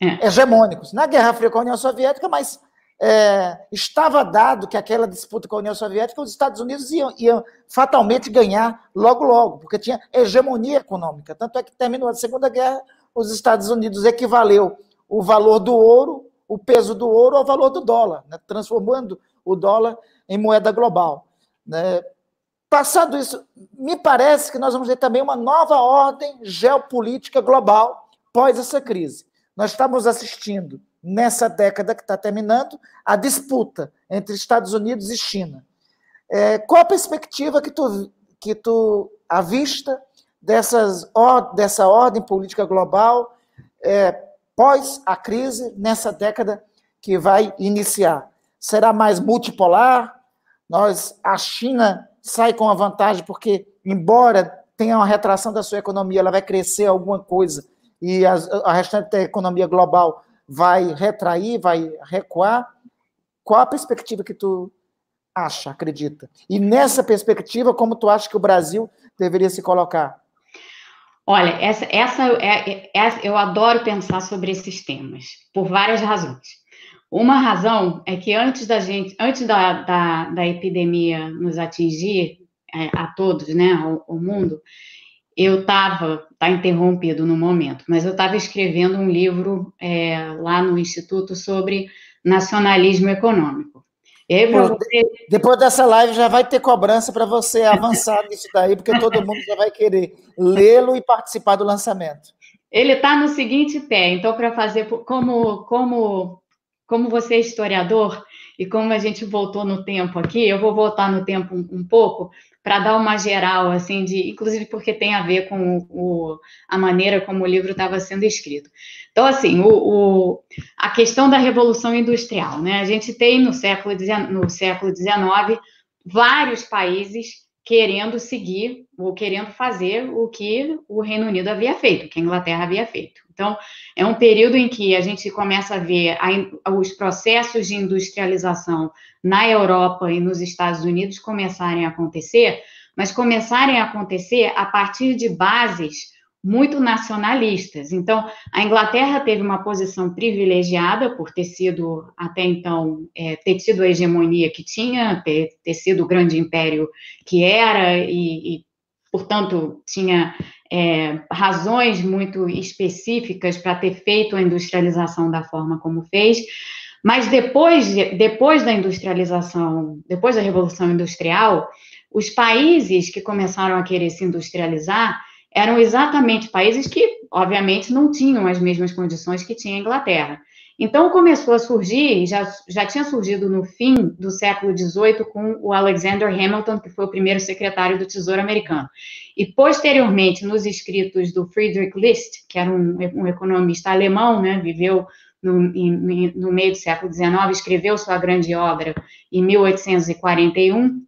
Speaker 2: é. hegemônicos na Guerra Fria com a União Soviética, mas é, estava dado que aquela disputa com a União Soviética, os Estados Unidos iam, iam, fatalmente ganhar logo, logo, porque tinha hegemonia econômica. Tanto é que terminou a Segunda Guerra, os Estados Unidos equivaleu o valor do ouro, o peso do ouro, ao valor do dólar, né, transformando o dólar em moeda global. Né? Passado isso, me parece que nós vamos ter também uma nova ordem geopolítica global pós essa crise. Nós estamos assistindo, nessa década que está terminando, a disputa entre Estados Unidos e China. É, qual a perspectiva que tu, que tu avista dessas, dessa ordem política global é, pós a crise, nessa década que vai iniciar? será mais multipolar. Nós, a China sai com a vantagem porque, embora tenha uma retração da sua economia, ela vai crescer alguma coisa e a, a restante da economia global vai retrair, vai recuar. Qual a perspectiva que tu acha, acredita? E nessa perspectiva, como tu acha que o Brasil deveria se colocar?
Speaker 1: Olha, essa, essa, é, é, eu adoro pensar sobre esses temas, por várias razões. Uma razão é que antes da gente, antes da, da, da epidemia nos atingir é, a todos, né, o, o mundo, eu estava, está interrompido no momento, mas eu estava escrevendo um livro é, lá no Instituto sobre nacionalismo econômico.
Speaker 2: Aí, você... Depois dessa live já vai ter cobrança para você avançar <laughs> nisso daí, porque todo mundo já vai querer lê-lo e participar do lançamento.
Speaker 1: Ele está no seguinte pé, então, para fazer como, como como você é historiador e como a gente voltou no tempo aqui, eu vou voltar no tempo um, um pouco para dar uma geral, assim, de, inclusive porque tem a ver com o, a maneira como o livro estava sendo escrito. Então, assim, o, o, a questão da revolução industrial, né? A gente tem no século no século XIX vários países querendo seguir ou querendo fazer o que o Reino Unido havia feito, que a Inglaterra havia feito. Então, é um período em que a gente começa a ver a, os processos de industrialização na Europa e nos Estados Unidos começarem a acontecer, mas começarem a acontecer a partir de bases muito nacionalistas. Então, a Inglaterra teve uma posição privilegiada por ter sido, até então, é, ter tido a hegemonia que tinha, ter, ter sido o grande império que era, e, e portanto, tinha é, razões muito específicas para ter feito a industrialização da forma como fez, mas depois, depois da industrialização, depois da Revolução Industrial, os países que começaram a querer se industrializar eram exatamente países que, obviamente, não tinham as mesmas condições que tinha a Inglaterra. Então, começou a surgir, já, já tinha surgido no fim do século XVIII com o Alexander Hamilton, que foi o primeiro secretário do Tesouro americano. E, posteriormente, nos escritos do Friedrich List, que era um, um economista alemão, né, viveu no, em, no meio do século XIX, escreveu sua grande obra em 1841,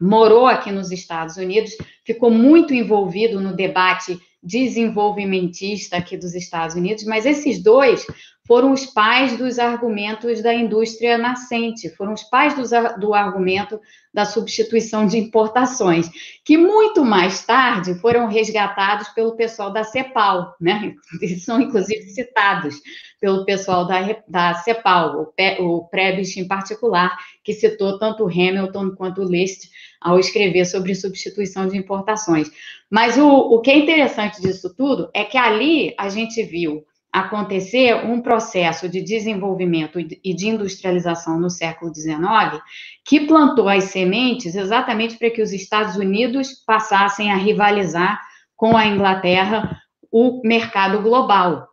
Speaker 1: morou aqui nos Estados Unidos, ficou muito envolvido no debate desenvolvimentista aqui dos Estados Unidos, mas esses dois foram os pais dos argumentos da indústria nascente, foram os pais do, do argumento da substituição de importações, que muito mais tarde foram resgatados pelo pessoal da CEPAL, né? <laughs> São inclusive citados pelo pessoal da, da CEPAL, o, Prebis em particular, que citou tanto Hamilton quanto List ao escrever sobre substituição de importações. Mas o, o que é interessante disso tudo é que ali a gente viu acontecer um processo de desenvolvimento e de industrialização no século XIX que plantou as sementes exatamente para que os Estados Unidos passassem a rivalizar com a Inglaterra o mercado global.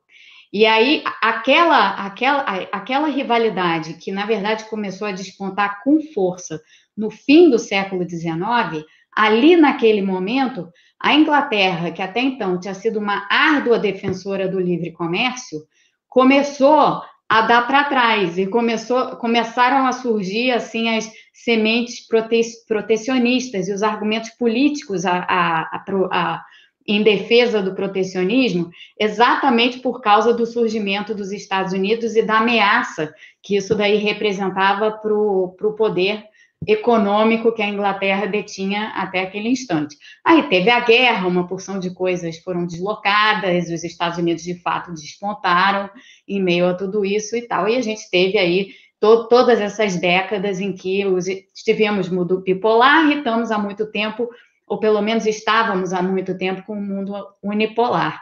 Speaker 1: E aí, aquela, aquela, aquela rivalidade que, na verdade, começou a despontar com força no fim do século XIX, ali naquele momento, a Inglaterra, que até então tinha sido uma árdua defensora do livre comércio, começou a dar para trás e começou, começaram a surgir assim as sementes prote, protecionistas e os argumentos políticos a, a, a, em defesa do protecionismo, exatamente por causa do surgimento dos Estados Unidos e da ameaça que isso daí representava para o poder econômico que a Inglaterra detinha até aquele instante. Aí teve a guerra, uma porção de coisas foram deslocadas, os Estados Unidos de fato despontaram em meio a tudo isso e tal, e a gente teve aí to todas essas décadas em que os, tivemos mundo bipolar e estamos há muito tempo, ou pelo menos estávamos há muito tempo com o um mundo unipolar.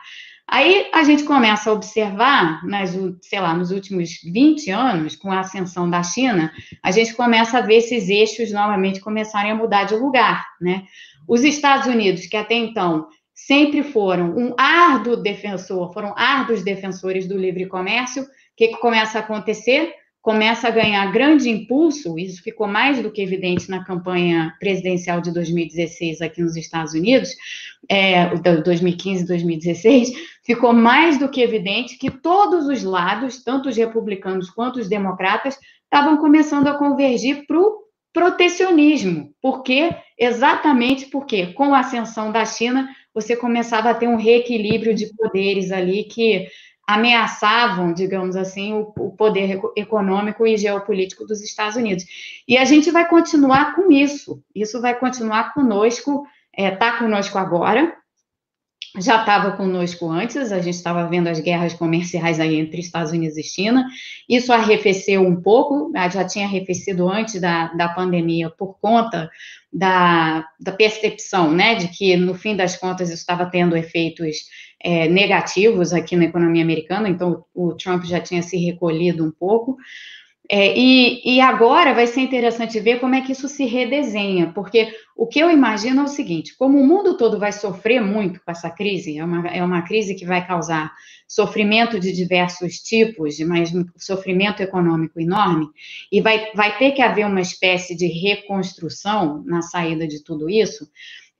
Speaker 1: Aí a gente começa a observar, nas, sei lá, nos últimos 20 anos, com a ascensão da China, a gente começa a ver esses eixos novamente começarem a mudar de lugar, né? Os Estados Unidos, que até então sempre foram um árduo defensor, foram árduos defensores do livre comércio, o que, que começa a acontecer? Começa a ganhar grande impulso, isso ficou mais do que evidente na campanha presidencial de 2016 aqui nos Estados Unidos, é, 2015 e 2016, ficou mais do que evidente que todos os lados, tanto os republicanos quanto os democratas, estavam começando a convergir para o protecionismo. Por quê? Exatamente porque, com a ascensão da China, você começava a ter um reequilíbrio de poderes ali que ameaçavam, digamos assim, o, o, poder econômico e geopolítico dos Estados Unidos. E a gente vai continuar com isso. Isso vai continuar conosco, está é, tá conosco agora, já estava conosco antes, a gente estava vendo as guerras comerciais aí entre Estados Unidos e China. Isso arrefeceu um pouco, né, já tinha arrefecido antes da, da pandemia por conta da, da percepção, né, de que no fim das contas isso estava tendo efeitos é, negativos aqui na economia americana, então o Trump já tinha se recolhido um pouco. É, e, e, agora vai ser interessante ver como é que isso se redesenha, porque o que eu imagino é o seguinte: como o mundo todo vai sofrer muito com essa crise, é uma, é uma crise que vai causar sofrimento de diversos tipos, mas sofrimento econômico enorme, e vai, vai ter que haver uma espécie de reconstrução na saída de tudo isso.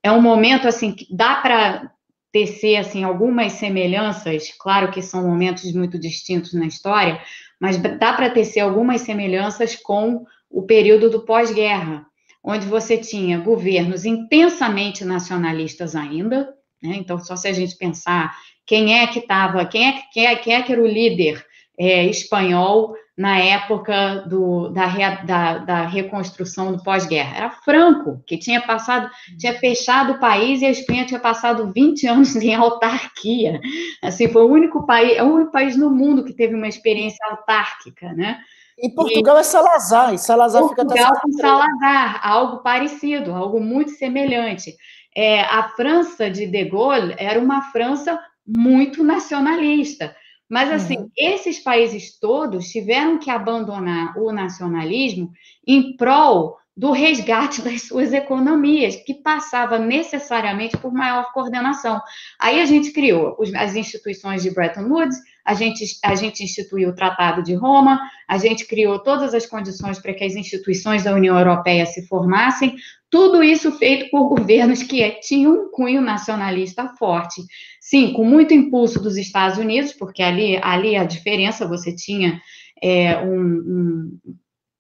Speaker 1: É um momento assim que dá para tecer assim algumas semelhanças, claro que são momentos muito distintos na história, mas dá para tecer algumas semelhanças com o período do pós-guerra, onde você tinha governos intensamente nacionalistas ainda, né? Então, só se a gente pensar quem é que estava, quem é, quem, é, quem é que era o líder é, espanhol na época do, da, da, da, reconstrução do pós-guerra. Era Franco, que tinha passado, tinha fechado o país e a Espanha tinha passado 20 anos em autarquia. Assim, foi o único país, é o único país no mundo que teve uma experiência autárquica, né?
Speaker 2: E Portugal e, é Salazar, e Salazar
Speaker 1: Portugal fica Portugal com Salazar, algo parecido, algo muito semelhante. É, a França de De Gaulle era uma França muito nacionalista. Mas, assim, uhum. esses países todos tiveram que abandonar o nacionalismo em prol do resgate <laughs> das suas economias, que passava necessariamente por maior coordenação. Aí a gente criou as instituições de Bretton Woods, a gente, a gente instituiu o Tratado de Roma, a gente criou todas as condições para que as instituições da União Europeia se formassem, tudo isso feito por governos que tinham um cunho nacionalista forte. Sim, com muito impulso dos Estados Unidos, porque ali, ali a diferença, você tinha é, um, um,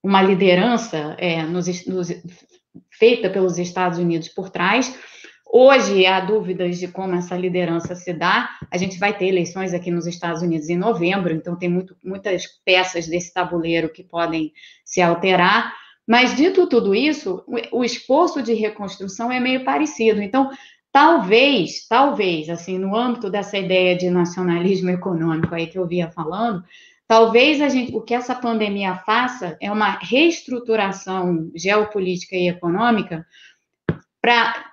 Speaker 1: uma liderança é, nos, nos, feita pelos Estados Unidos por trás, Hoje há dúvidas de como essa liderança se dá. A gente vai ter eleições aqui nos Estados Unidos em novembro, então tem muito, muitas peças desse tabuleiro que podem se alterar. Mas, dito tudo isso, o esforço de reconstrução é meio parecido. Então, talvez, talvez, assim, no âmbito dessa ideia de nacionalismo econômico aí que eu via falando, talvez a gente, o que essa pandemia faça é uma reestruturação geopolítica e econômica para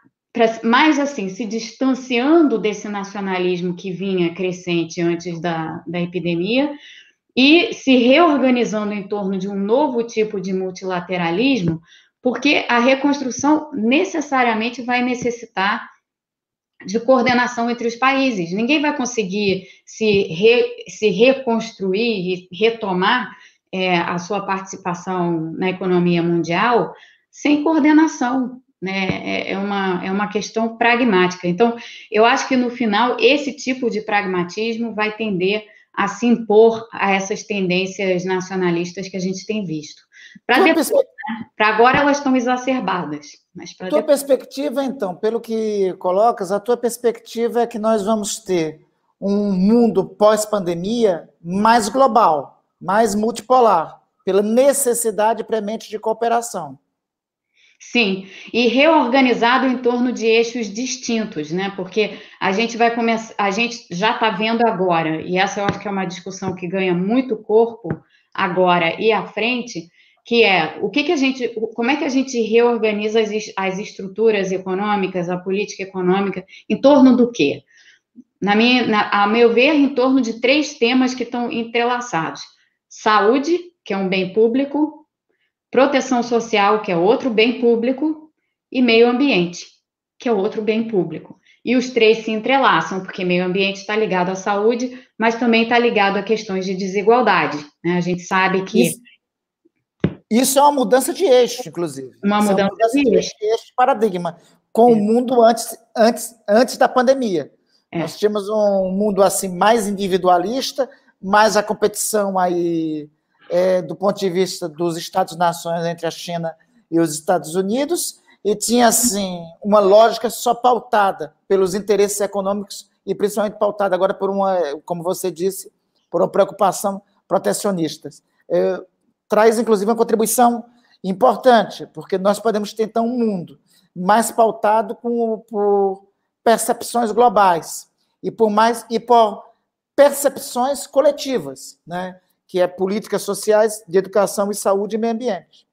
Speaker 1: mais assim, se distanciando desse nacionalismo que vinha crescente antes da, da epidemia e se reorganizando em torno de um novo tipo de multilateralismo, porque a reconstrução necessariamente vai necessitar de coordenação entre os países. Ninguém vai conseguir se, re, se reconstruir e retomar é, a sua participação na economia mundial sem coordenação. Né? É, é, uma, é uma questão pragmática. Então, eu acho que no final, esse tipo de pragmatismo vai tender a se impor a essas tendências nacionalistas que a gente tem visto. Para depois, né? para agora elas estão exacerbadas. Mas
Speaker 2: tua depois... perspectiva, então, pelo que colocas, a tua perspectiva é que nós vamos ter um mundo pós-pandemia mais global, mais multipolar, pela necessidade premente de cooperação.
Speaker 1: Sim, e reorganizado em torno de eixos distintos, né? Porque a gente vai começar, a gente já está vendo agora, e essa eu acho que é uma discussão que ganha muito corpo agora e à frente, que é o que, que a gente, como é que a gente reorganiza as, as estruturas econômicas, a política econômica, em torno do quê? Na minha, na, a meu ver, em torno de três temas que estão entrelaçados: saúde, que é um bem público, proteção social, que é outro bem público, e meio ambiente, que é outro bem público. E os três se entrelaçam, porque meio ambiente está ligado à saúde, mas também está ligado a questões de desigualdade. Né? A gente sabe que.
Speaker 2: Isso isso é uma mudança de eixo, inclusive.
Speaker 1: Uma mudança, é uma mudança de, eixo.
Speaker 2: de eixo, paradigma, com é. o mundo antes, antes, antes da pandemia. É. Nós tínhamos um mundo assim mais individualista, mais a competição aí é, do ponto de vista dos Estados-nações entre a China e os Estados Unidos, e tinha assim uma lógica só pautada pelos interesses econômicos e principalmente pautada agora por uma, como você disse, por uma preocupação protecionista. É, traz, inclusive, uma contribuição importante, porque nós podemos ter, então, um mundo mais pautado com, por percepções globais e por mais e por percepções coletivas, né? Que é políticas sociais de educação e saúde e meio ambiente.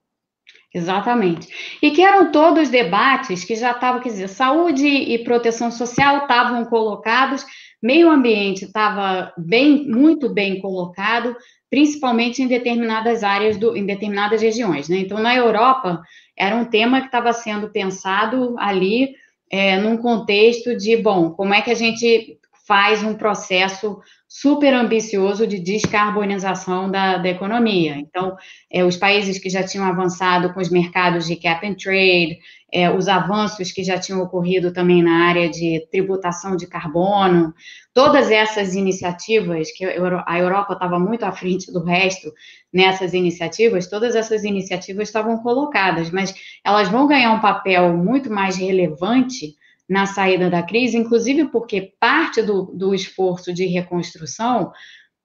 Speaker 1: Exatamente. E que eram todos debates que já estavam, quer dizer, saúde e proteção social estavam colocados, meio ambiente estava bem, muito bem colocado, principalmente em determinadas áreas, do, em determinadas regiões. Né? Então, na Europa, era um tema que estava sendo pensado ali é, num contexto de, bom, como é que a gente faz um processo super ambicioso de descarbonização da, da economia. Então, é, os países que já tinham avançado com os mercados de cap and trade, é, os avanços que já tinham ocorrido também na área de tributação de carbono, todas essas iniciativas, que a Europa estava muito à frente do resto nessas iniciativas, todas essas iniciativas estavam colocadas, mas elas vão ganhar um papel muito mais relevante na saída da crise, inclusive porque parte do, do esforço de reconstrução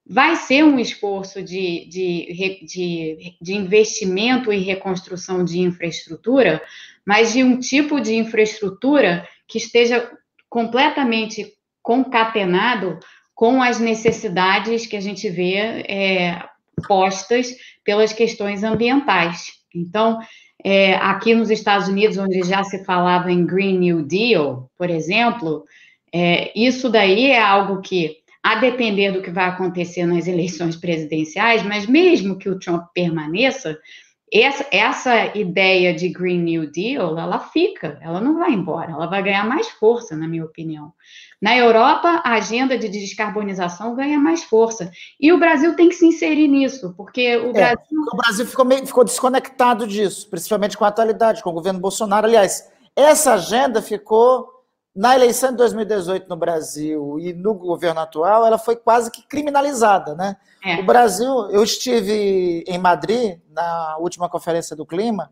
Speaker 1: vai ser um esforço de, de, de, de investimento e reconstrução de infraestrutura, mas de um tipo de infraestrutura que esteja completamente concatenado com as necessidades que a gente vê é, postas pelas questões ambientais. Então, é, aqui nos Estados Unidos, onde já se falava em Green New Deal, por exemplo, é, isso daí é algo que, a depender do que vai acontecer nas eleições presidenciais, mas mesmo que o Trump permaneça, essa, essa ideia de Green New Deal, ela fica, ela não vai embora, ela vai ganhar mais força, na minha opinião. Na Europa, a agenda de descarbonização ganha mais força. E o Brasil tem que se inserir nisso, porque o é, Brasil.
Speaker 2: O Brasil ficou, meio, ficou desconectado disso, principalmente com a atualidade, com o governo Bolsonaro. Aliás, essa agenda ficou. Na eleição de 2018 no Brasil e no governo atual, ela foi quase que criminalizada, né? É. O Brasil, eu estive em Madrid, na última conferência do clima,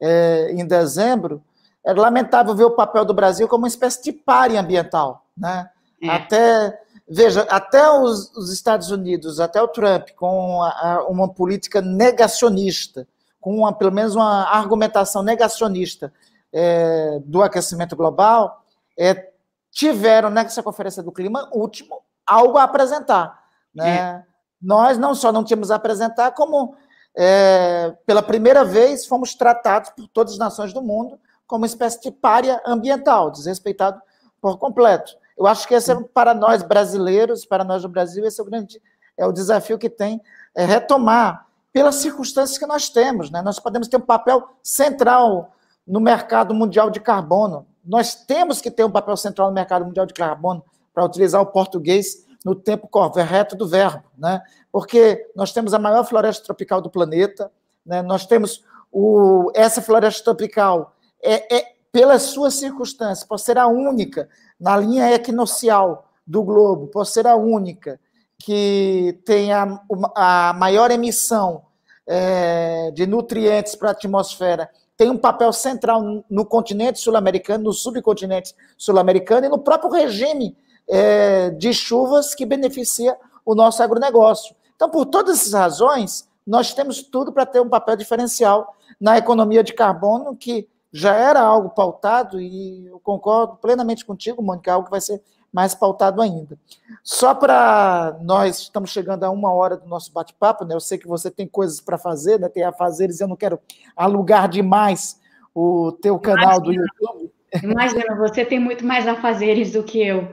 Speaker 2: é, em dezembro, é lamentável ver o papel do Brasil como uma espécie de pare ambiental. Né? É. Até, veja, até os, os, Estados Unidos, até o Trump, com a, uma política negacionista, com uma, pelo menos uma argumentação negacionista é, do aquecimento global, é, tiveram nessa conferência do clima último algo a apresentar. Né? É nós não só não tínhamos a apresentar, como é, pela primeira vez fomos tratados por todas as nações do mundo como uma espécie de párea ambiental, desrespeitado por completo. Eu acho que esse é para nós brasileiros, para nós do Brasil, esse é o grande é o desafio que tem é retomar pelas circunstâncias que nós temos, né? Nós podemos ter um papel central no mercado mundial de carbono. Nós temos que ter um papel central no mercado mundial de carbono para utilizar o português no tempo correto do verbo, né? Porque nós temos a maior floresta tropical do planeta, né? Nós temos o, essa floresta tropical é, é pelas suas circunstâncias, por ser a única na linha equinocial do globo, por ser a única que tem a, a maior emissão é, de nutrientes para a atmosfera, tem um papel central no continente sul-americano, no subcontinente sul-americano e no próprio regime é, de chuvas que beneficia o nosso agronegócio. Então, por todas essas razões, nós temos tudo para ter um papel diferencial na economia de carbono, que já era algo pautado, e eu concordo plenamente contigo, Mônica, algo que vai ser mais pautado ainda. Só para nós, estamos chegando a uma hora do nosso bate-papo, né? Eu sei que você tem coisas para fazer, né? Tem a fazeres, eu não quero alugar demais o teu canal Imagina. do YouTube.
Speaker 1: Imagina, você tem muito mais afazeres do que eu.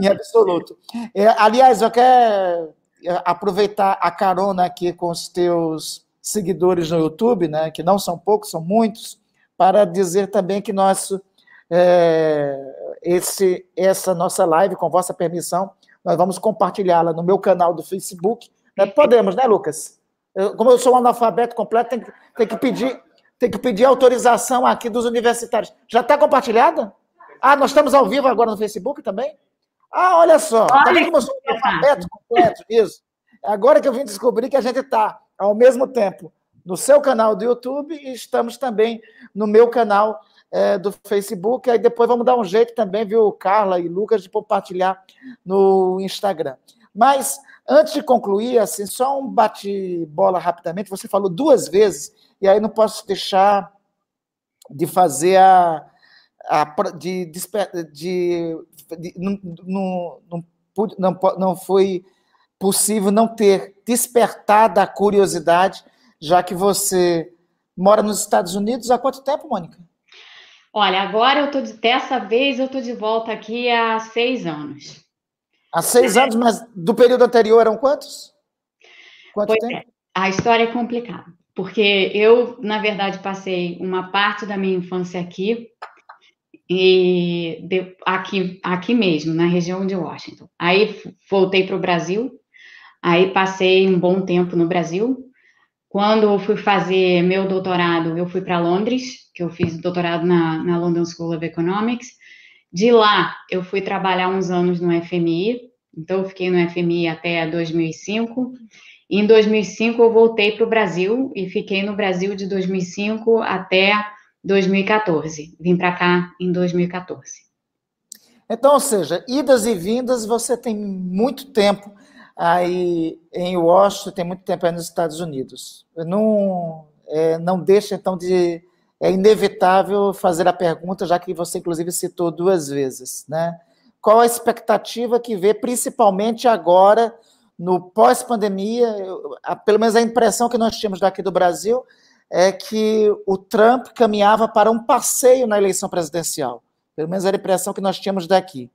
Speaker 2: Em absoluto. É, aliás, eu quero é, aproveitar a carona aqui com os teus seguidores no YouTube, né, que não são poucos, são muitos, para dizer também que nosso, é, esse, essa nossa live, com vossa permissão, nós vamos compartilhá-la no meu canal do Facebook. Né? Podemos, né, Lucas? Eu, como eu sou um analfabeto completo, tem, tem que pedir tem que pedir autorização aqui dos universitários. Já está compartilhada? Ah, nós estamos ao vivo agora no Facebook também? Ah, olha só. Está vendo como eu sou um alfabeto completo? Isso. Agora que eu vim descobrir que a gente está, ao mesmo tempo, no seu canal do YouTube e estamos também no meu canal é, do Facebook. Aí depois vamos dar um jeito também, viu, Carla e Lucas, de compartilhar no Instagram. Mas, antes de concluir, assim, só um bate-bola rapidamente. Você falou duas vezes e aí não posso deixar de fazer a. a de, de, de, de não, não, não, não foi possível não ter despertado a curiosidade, já que você mora nos Estados Unidos há quanto tempo, Mônica?
Speaker 1: Olha, agora eu tô de, dessa vez eu estou de volta aqui há seis anos.
Speaker 2: Há seis é. anos, mas do período anterior eram quantos?
Speaker 1: Quanto pois tempo? É. A história é complicada porque eu, na verdade, passei uma parte da minha infância aqui, e de, aqui, aqui mesmo, na região de Washington. Aí voltei para o Brasil, aí passei um bom tempo no Brasil. Quando eu fui fazer meu doutorado, eu fui para Londres, que eu fiz doutorado na, na London School of Economics. De lá, eu fui trabalhar uns anos no FMI, então eu fiquei no FMI até 2005. Em 2005, eu voltei para o Brasil e fiquei no Brasil de 2005 até 2014. Vim para cá em 2014.
Speaker 2: Então, ou seja, idas e vindas, você tem muito tempo aí em Washington, tem muito tempo aí nos Estados Unidos. Não, é, não deixa, então, de. É inevitável fazer a pergunta, já que você, inclusive, citou duas vezes, né? Qual a expectativa que vê, principalmente agora, no pós-pandemia, pelo menos a impressão que nós tínhamos daqui do Brasil é que o Trump caminhava para um passeio na eleição presidencial. Pelo menos era a impressão que nós tínhamos daqui.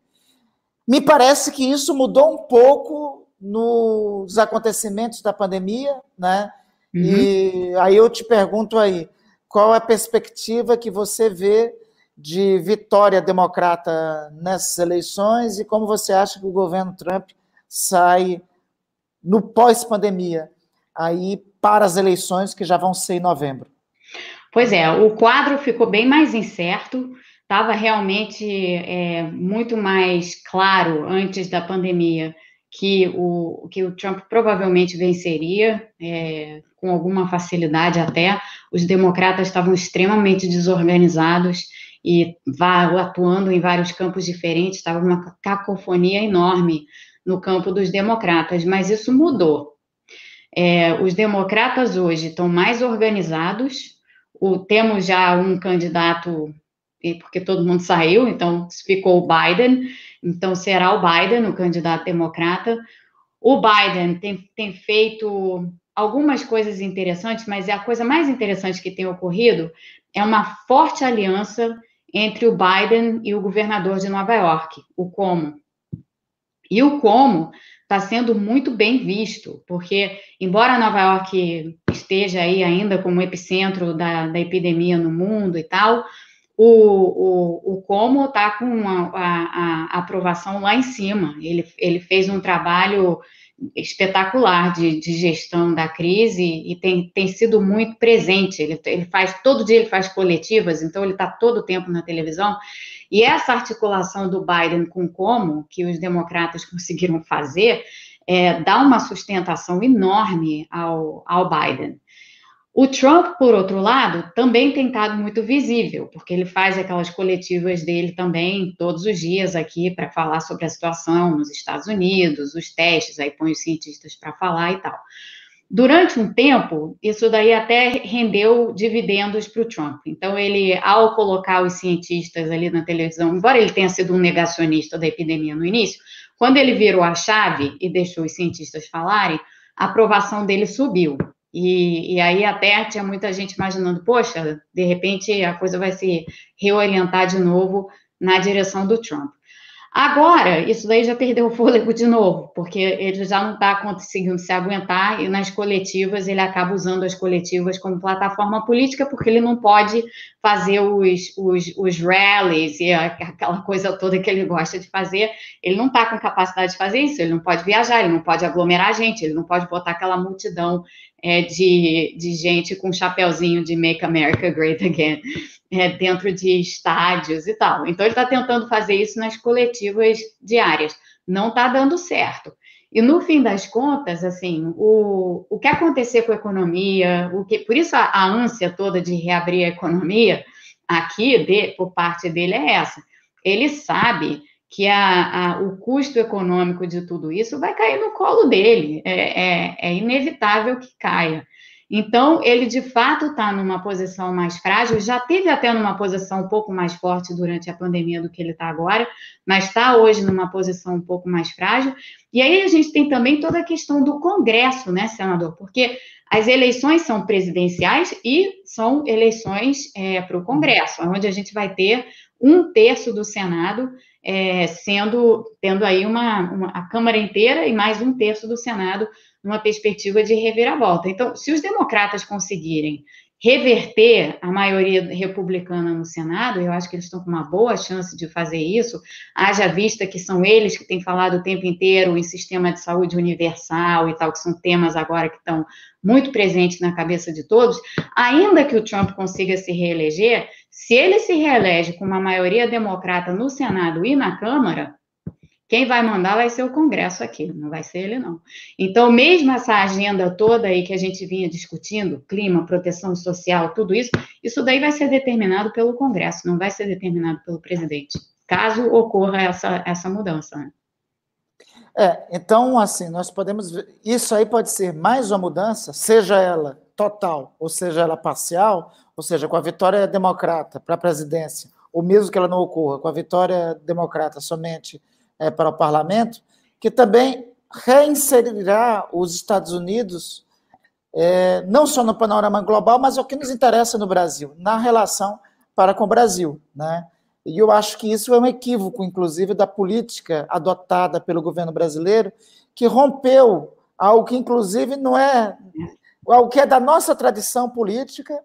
Speaker 2: Me parece que isso mudou um pouco nos acontecimentos da pandemia, né? Uhum. E aí eu te pergunto aí, qual é a perspectiva que você vê de vitória democrata nessas eleições e como você acha que o governo Trump sai no pós-pandemia, aí para as eleições que já vão ser em novembro?
Speaker 1: Pois é, o quadro ficou bem mais incerto, estava realmente é, muito mais claro antes da pandemia que o, que o Trump provavelmente venceria, é, com alguma facilidade até. Os democratas estavam extremamente desorganizados e atuando em vários campos diferentes, estava uma cacofonia enorme no campo dos democratas, mas isso mudou. É, os democratas hoje estão mais organizados, o, temos já um candidato, porque todo mundo saiu, então ficou o Biden, então será o Biden, o candidato democrata. O Biden tem, tem feito algumas coisas interessantes, mas a coisa mais interessante que tem ocorrido é uma forte aliança entre o Biden e o governador de Nova York, o Como. E o Como está sendo muito bem visto, porque, embora Nova York esteja aí ainda como epicentro da, da epidemia no mundo e tal, o, o, o Como está com a, a, a, aprovação lá em cima. Ele, ele fez um trabalho espetacular de, de gestão da crise e tem, tem sido muito presente. Ele, ele faz, todo dia ele faz coletivas, então ele está todo o tempo na televisão. E essa articulação do Biden com como, que os democratas <laughs> conseguiram fazer, é, dá uma sustentação enorme ao, ao Biden. O Trump, por outro lado, também tem estado muito visível, porque ele faz aquelas coletivas dele também todos os dias aqui para falar sobre a situação nos Estados Unidos, os testes, aí põe os cientistas para falar e tal. Durante um tempo, isso daí até rendeu dividendos para o Trump. Então, ele, ao colocar os cientistas ali na televisão, embora ele tenha sido um negacionista da epidemia no início, quando ele virou a chave e deixou os cientistas falarem, a aprovação dele subiu. E, e, aí até tinha muita gente imaginando, poxa, de repente a coisa vai se reorientar de novo na direção do Trump. Agora, isso daí já perdeu o fôlego de novo, porque ele já não está conseguindo se aguentar e nas coletivas ele acaba usando as coletivas como plataforma política, porque ele não pode fazer os, os, os rallies e aquela coisa toda que ele gosta de fazer. Ele não está com capacidade de fazer isso, ele não pode viajar, ele não pode aglomerar gente, ele não pode botar aquela multidão é, de, de gente com chapéuzinho de Make America Great Again <laughs> é, dentro de estádios e tal. Então, ele está tentando fazer isso nas coletivas diárias. Não está dando certo. E no fim das contas, assim, o, o que acontecer com a economia, o que, por isso a, a ânsia toda de reabrir a economia aqui de, por parte dele é essa. Ele sabe que a, a, o custo econômico de tudo isso vai cair no colo dele. É, é, é inevitável que caia. Então, ele de fato está numa posição mais frágil, já teve até numa posição um pouco mais forte durante a pandemia do que ele está agora, mas está hoje numa posição um pouco mais frágil. E aí a gente tem também toda a questão do Congresso, né, senador? Porque as eleições são presidenciais e são eleições é, para o Congresso, onde a gente vai ter um terço do Senado é, sendo tendo aí uma, uma, a Câmara inteira e mais um terço do Senado numa perspectiva de reviravolta. Então, se os democratas conseguirem reverter a maioria republicana no Senado, eu acho que eles estão com uma boa chance de fazer isso, haja vista que são eles que têm falado o tempo inteiro em sistema de saúde universal e tal, que são temas agora que estão muito presentes na cabeça de todos, ainda que o Trump consiga se reeleger, se ele se reelege com uma maioria democrata no Senado e na Câmara, quem vai mandar vai ser o Congresso aqui, não vai ser ele, não. Então, mesmo essa agenda toda aí que a gente vinha discutindo, clima, proteção social, tudo isso, isso daí vai ser determinado pelo Congresso, não vai ser determinado pelo presidente, caso ocorra essa, essa mudança. Né?
Speaker 2: É, então, assim, nós podemos isso aí pode ser mais uma mudança, seja ela total, ou seja ela parcial, ou seja, com a vitória democrata para a presidência, ou mesmo que ela não ocorra, com a vitória democrata somente é, para o parlamento, que também reinserirá os Estados Unidos é, não só no panorama global, mas é o que nos interessa no Brasil, na relação para com o Brasil. Né? E eu acho que isso é um equívoco, inclusive, da política adotada pelo governo brasileiro, que rompeu algo que, inclusive, não é algo que é da nossa tradição política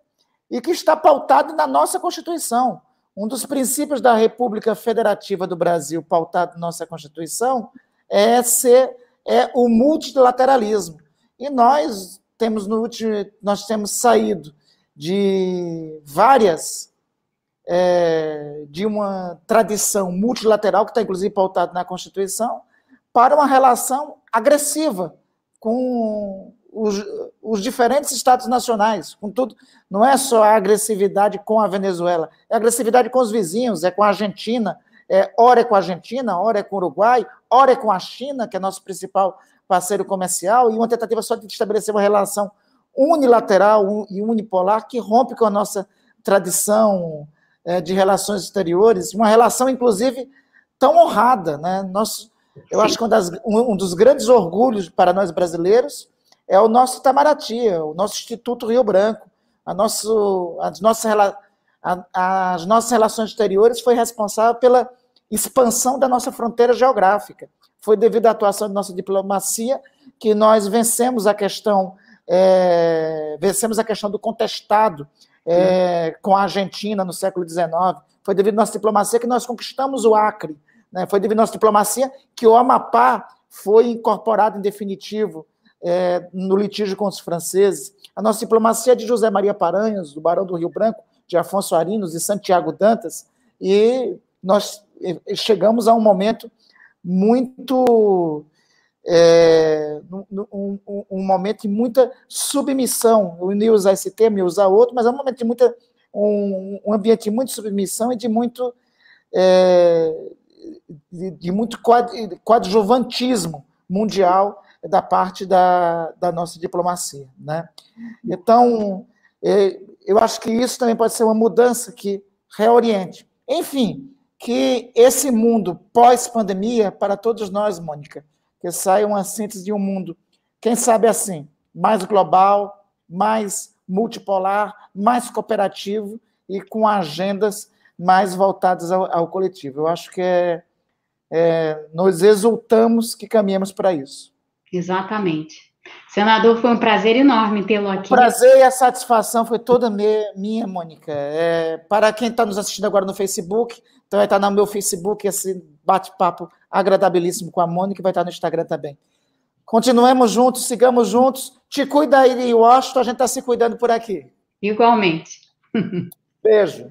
Speaker 2: e que está pautado na nossa Constituição. Um dos princípios da República Federativa do Brasil, pautado na nossa Constituição, é ser é o multilateralismo. E nós temos no último, nós temos saído de várias é, de uma tradição multilateral que está inclusive pautada na Constituição para uma relação agressiva com os, os, diferentes estados nacionais, com tudo. Não é só a agressividade com a Venezuela, é a agressividade com os vizinhos, é com a Argentina, é, ora é com a Argentina, ora é com o Uruguai, ora é com a China, que é nosso principal parceiro comercial, e uma tentativa só de estabelecer uma relação unilateral e unipolar que rompe com a nossa tradição é, de relações exteriores, uma relação, inclusive, tão honrada. Né? Nós, Eu acho que um, das, um, um, dos grandes orgulhos para nós brasileiros é o nosso Itamaraty, o nosso Instituto Rio Branco, a nosso, as, nossas, a, as nossas relações exteriores foi responsável pela expansão da nossa fronteira geográfica. Foi devido à atuação da nossa diplomacia que nós vencemos a questão é, vencemos a questão do contestado é, com a Argentina no século XIX. Foi devido à nossa diplomacia que nós conquistamos o Acre. Né? Foi devido à nossa diplomacia que o Amapá foi incorporado em definitivo é, no litígio com os franceses. A nossa diplomacia de José Maria Paranhos, do Barão do Rio Branco, de Afonso Arinos e Santiago Dantas, e nós chegamos a um momento muito é, um, um, um, momento de muita submissão. Eu ia usar esse termo, ia usar outro, mas é um momento de muita. Um, um ambiente de muita submissão e de muito. É, de, de, muito coadjuvantismo mundial da parte da, da nossa diplomacia. Né? Então, é, eu acho que isso também pode ser uma mudança que reoriente. Enfim, que esse mundo pós-pandemia, para todos nós, Mônica, que saia uma síntese de um mundo, quem sabe assim, mais global, mais multipolar, mais cooperativo e com agendas mais voltadas ao, ao coletivo. Eu acho que é, é, nós exultamos que caminhamos para isso.
Speaker 1: Exatamente. Senador, foi um prazer enorme tê-lo aqui.
Speaker 2: O prazer e a satisfação foi toda minha, Mônica. É, para quem está nos assistindo agora no Facebook, então vai estar no meu Facebook esse bate-papo agradabilíssimo com a Mônica, vai estar no Instagram também. Continuemos juntos, sigamos juntos. Te cuida aí, Washington, a gente está se cuidando por aqui.
Speaker 1: Igualmente. <laughs>
Speaker 2: Beijo.